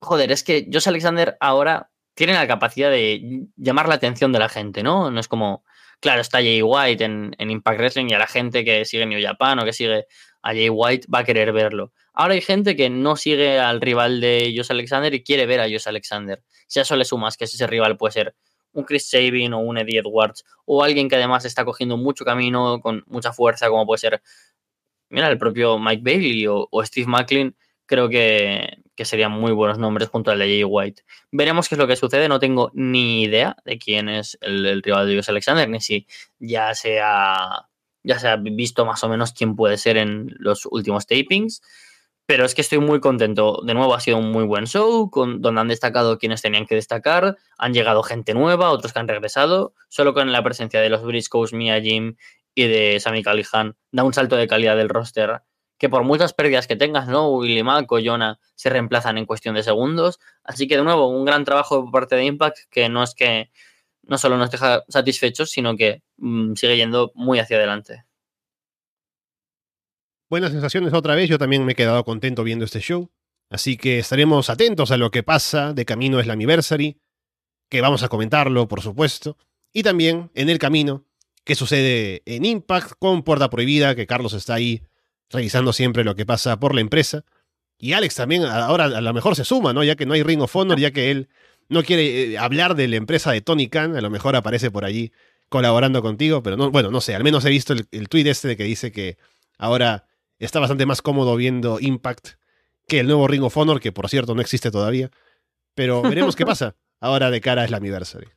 [SPEAKER 2] joder, es que Josh Alexander ahora tiene la capacidad de llamar la atención de la gente, ¿no? No es como, Claro, está Jay White en, Impact Wrestling y a la gente que sigue New Japan o que sigue a Jay White va a querer verlo. Ahora hay gente que no sigue al rival de Josh Alexander y quiere ver a Josh Alexander. Si a eso le sumas que ese rival puede ser un Chris Sabin o un Eddie Edwards o alguien que además está cogiendo mucho camino con mucha fuerza, como puede ser, mira, el propio Mike Bailey o, o Steve Macklin, creo que, que serían muy buenos nombres junto al de Jay White. Veremos qué es lo que sucede, no tengo ni idea de quién es el, rival de Dios Alexander, ni si ya se, ha, ya se ha visto más o menos quién puede ser en los últimos tapings. Pero es que estoy muy contento. De nuevo, ha sido un muy buen show, con, donde han destacado quienes tenían que destacar. Han llegado gente nueva, otros que han regresado. Solo con la presencia de los Briscoes, Mia Jim y de Sami Callihan, da un salto de calidad del roster que por muchas pérdidas que tengas, ¿no? O Jonah se reemplazan en cuestión de segundos. Así que, de nuevo, un gran trabajo por parte de Impact que no es que no solo nos deja satisfechos, sino que mm, sigue yendo muy hacia adelante.
[SPEAKER 1] Buenas sensaciones otra vez, yo también me he quedado contento viendo este show. Así que estaremos atentos a lo que pasa de camino es la anniversary, que vamos a comentarlo, por supuesto. Y también en el camino, qué sucede en Impact con Puerta Prohibida, que Carlos está ahí revisando siempre lo que pasa por la empresa. Y Alex también ahora a lo mejor se suma, ¿no? Ya que no hay Ring of Honor, ya que él no quiere eh, hablar de la empresa de Tony Khan, a lo mejor aparece por allí colaborando contigo, pero no, bueno, no sé, al menos he visto el, el tweet este de que dice que ahora está bastante más cómodo viendo Impact que el nuevo Ring of Honor, que por cierto no existe todavía. Pero veremos qué pasa ahora de cara a Slammiversary.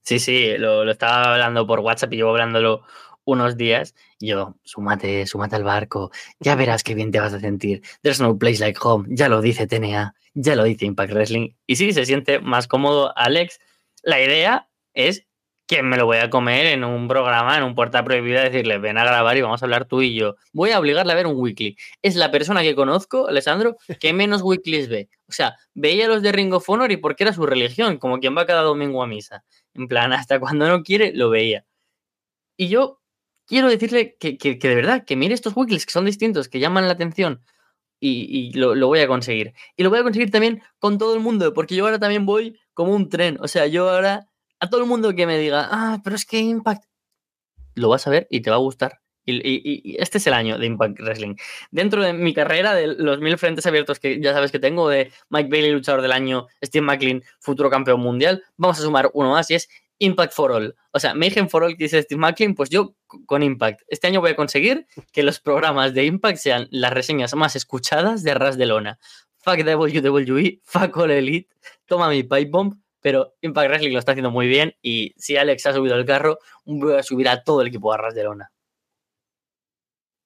[SPEAKER 2] Sí, sí, lo, lo, estaba hablando por WhatsApp y llevo hablándolo unos días, yo, súmate, súmate al barco, ya verás qué bien te vas a sentir. There's no place like home, ya lo dice TNA, ya lo dice Impact Wrestling. Y sí, se siente más cómodo Alex. La idea es que me lo voy a comer en un programa, en un puerta prohibida, decirle, ven a grabar y vamos a hablar tú y yo. Voy a obligarle a ver un weekly. Es la persona que conozco, Alessandro, que menos weeklies ve. O sea, veía los de Ring of Honor y porque era su religión, como quien va cada domingo a misa. En plan, hasta cuando no quiere, lo veía. Y yo quiero decirle que, de verdad, que mire estos weeklies que son distintos, que llaman la atención y, lo, voy a conseguir. Y lo voy a conseguir también con todo el mundo, porque yo ahora también voy como un tren. O sea, yo ahora, a todo el mundo que me diga, ah, pero es que Impact, lo vas a ver y te va a gustar. Y, este es el año de Impact Wrestling. Dentro de mi carrera, de los mil frentes abiertos que ya sabes que tengo, de Mike Bailey, luchador del año, Steve McLean, futuro campeón mundial, vamos a sumar uno más y es Impact for All. O sea, Mayhem for All que dice Steve McLean, pues yo con Impact. Este año voy a conseguir que los programas de Impact sean las reseñas más escuchadas de Ras de Lona. Fuck WWE, fuck All Elite, toma mi pipe bomb, pero Impact Wrestling lo está haciendo muy bien y si Alex ha subido el carro, voy a subir a todo el equipo a Ras de Lona.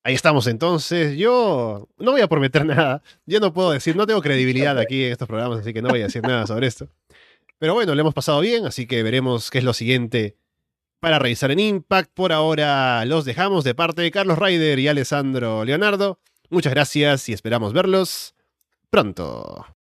[SPEAKER 1] Ahí estamos entonces. Yo no voy a prometer nada. Yo no puedo decir, no tengo credibilidad aquí en estos programas, así que no voy a decir nada sobre esto. Pero bueno, le hemos pasado bien, así que veremos qué es lo siguiente para revisar en Impact. Por ahora los dejamos de parte de Carlos Ryder y Alessandro Leonardo. Muchas gracias y esperamos verlos pronto.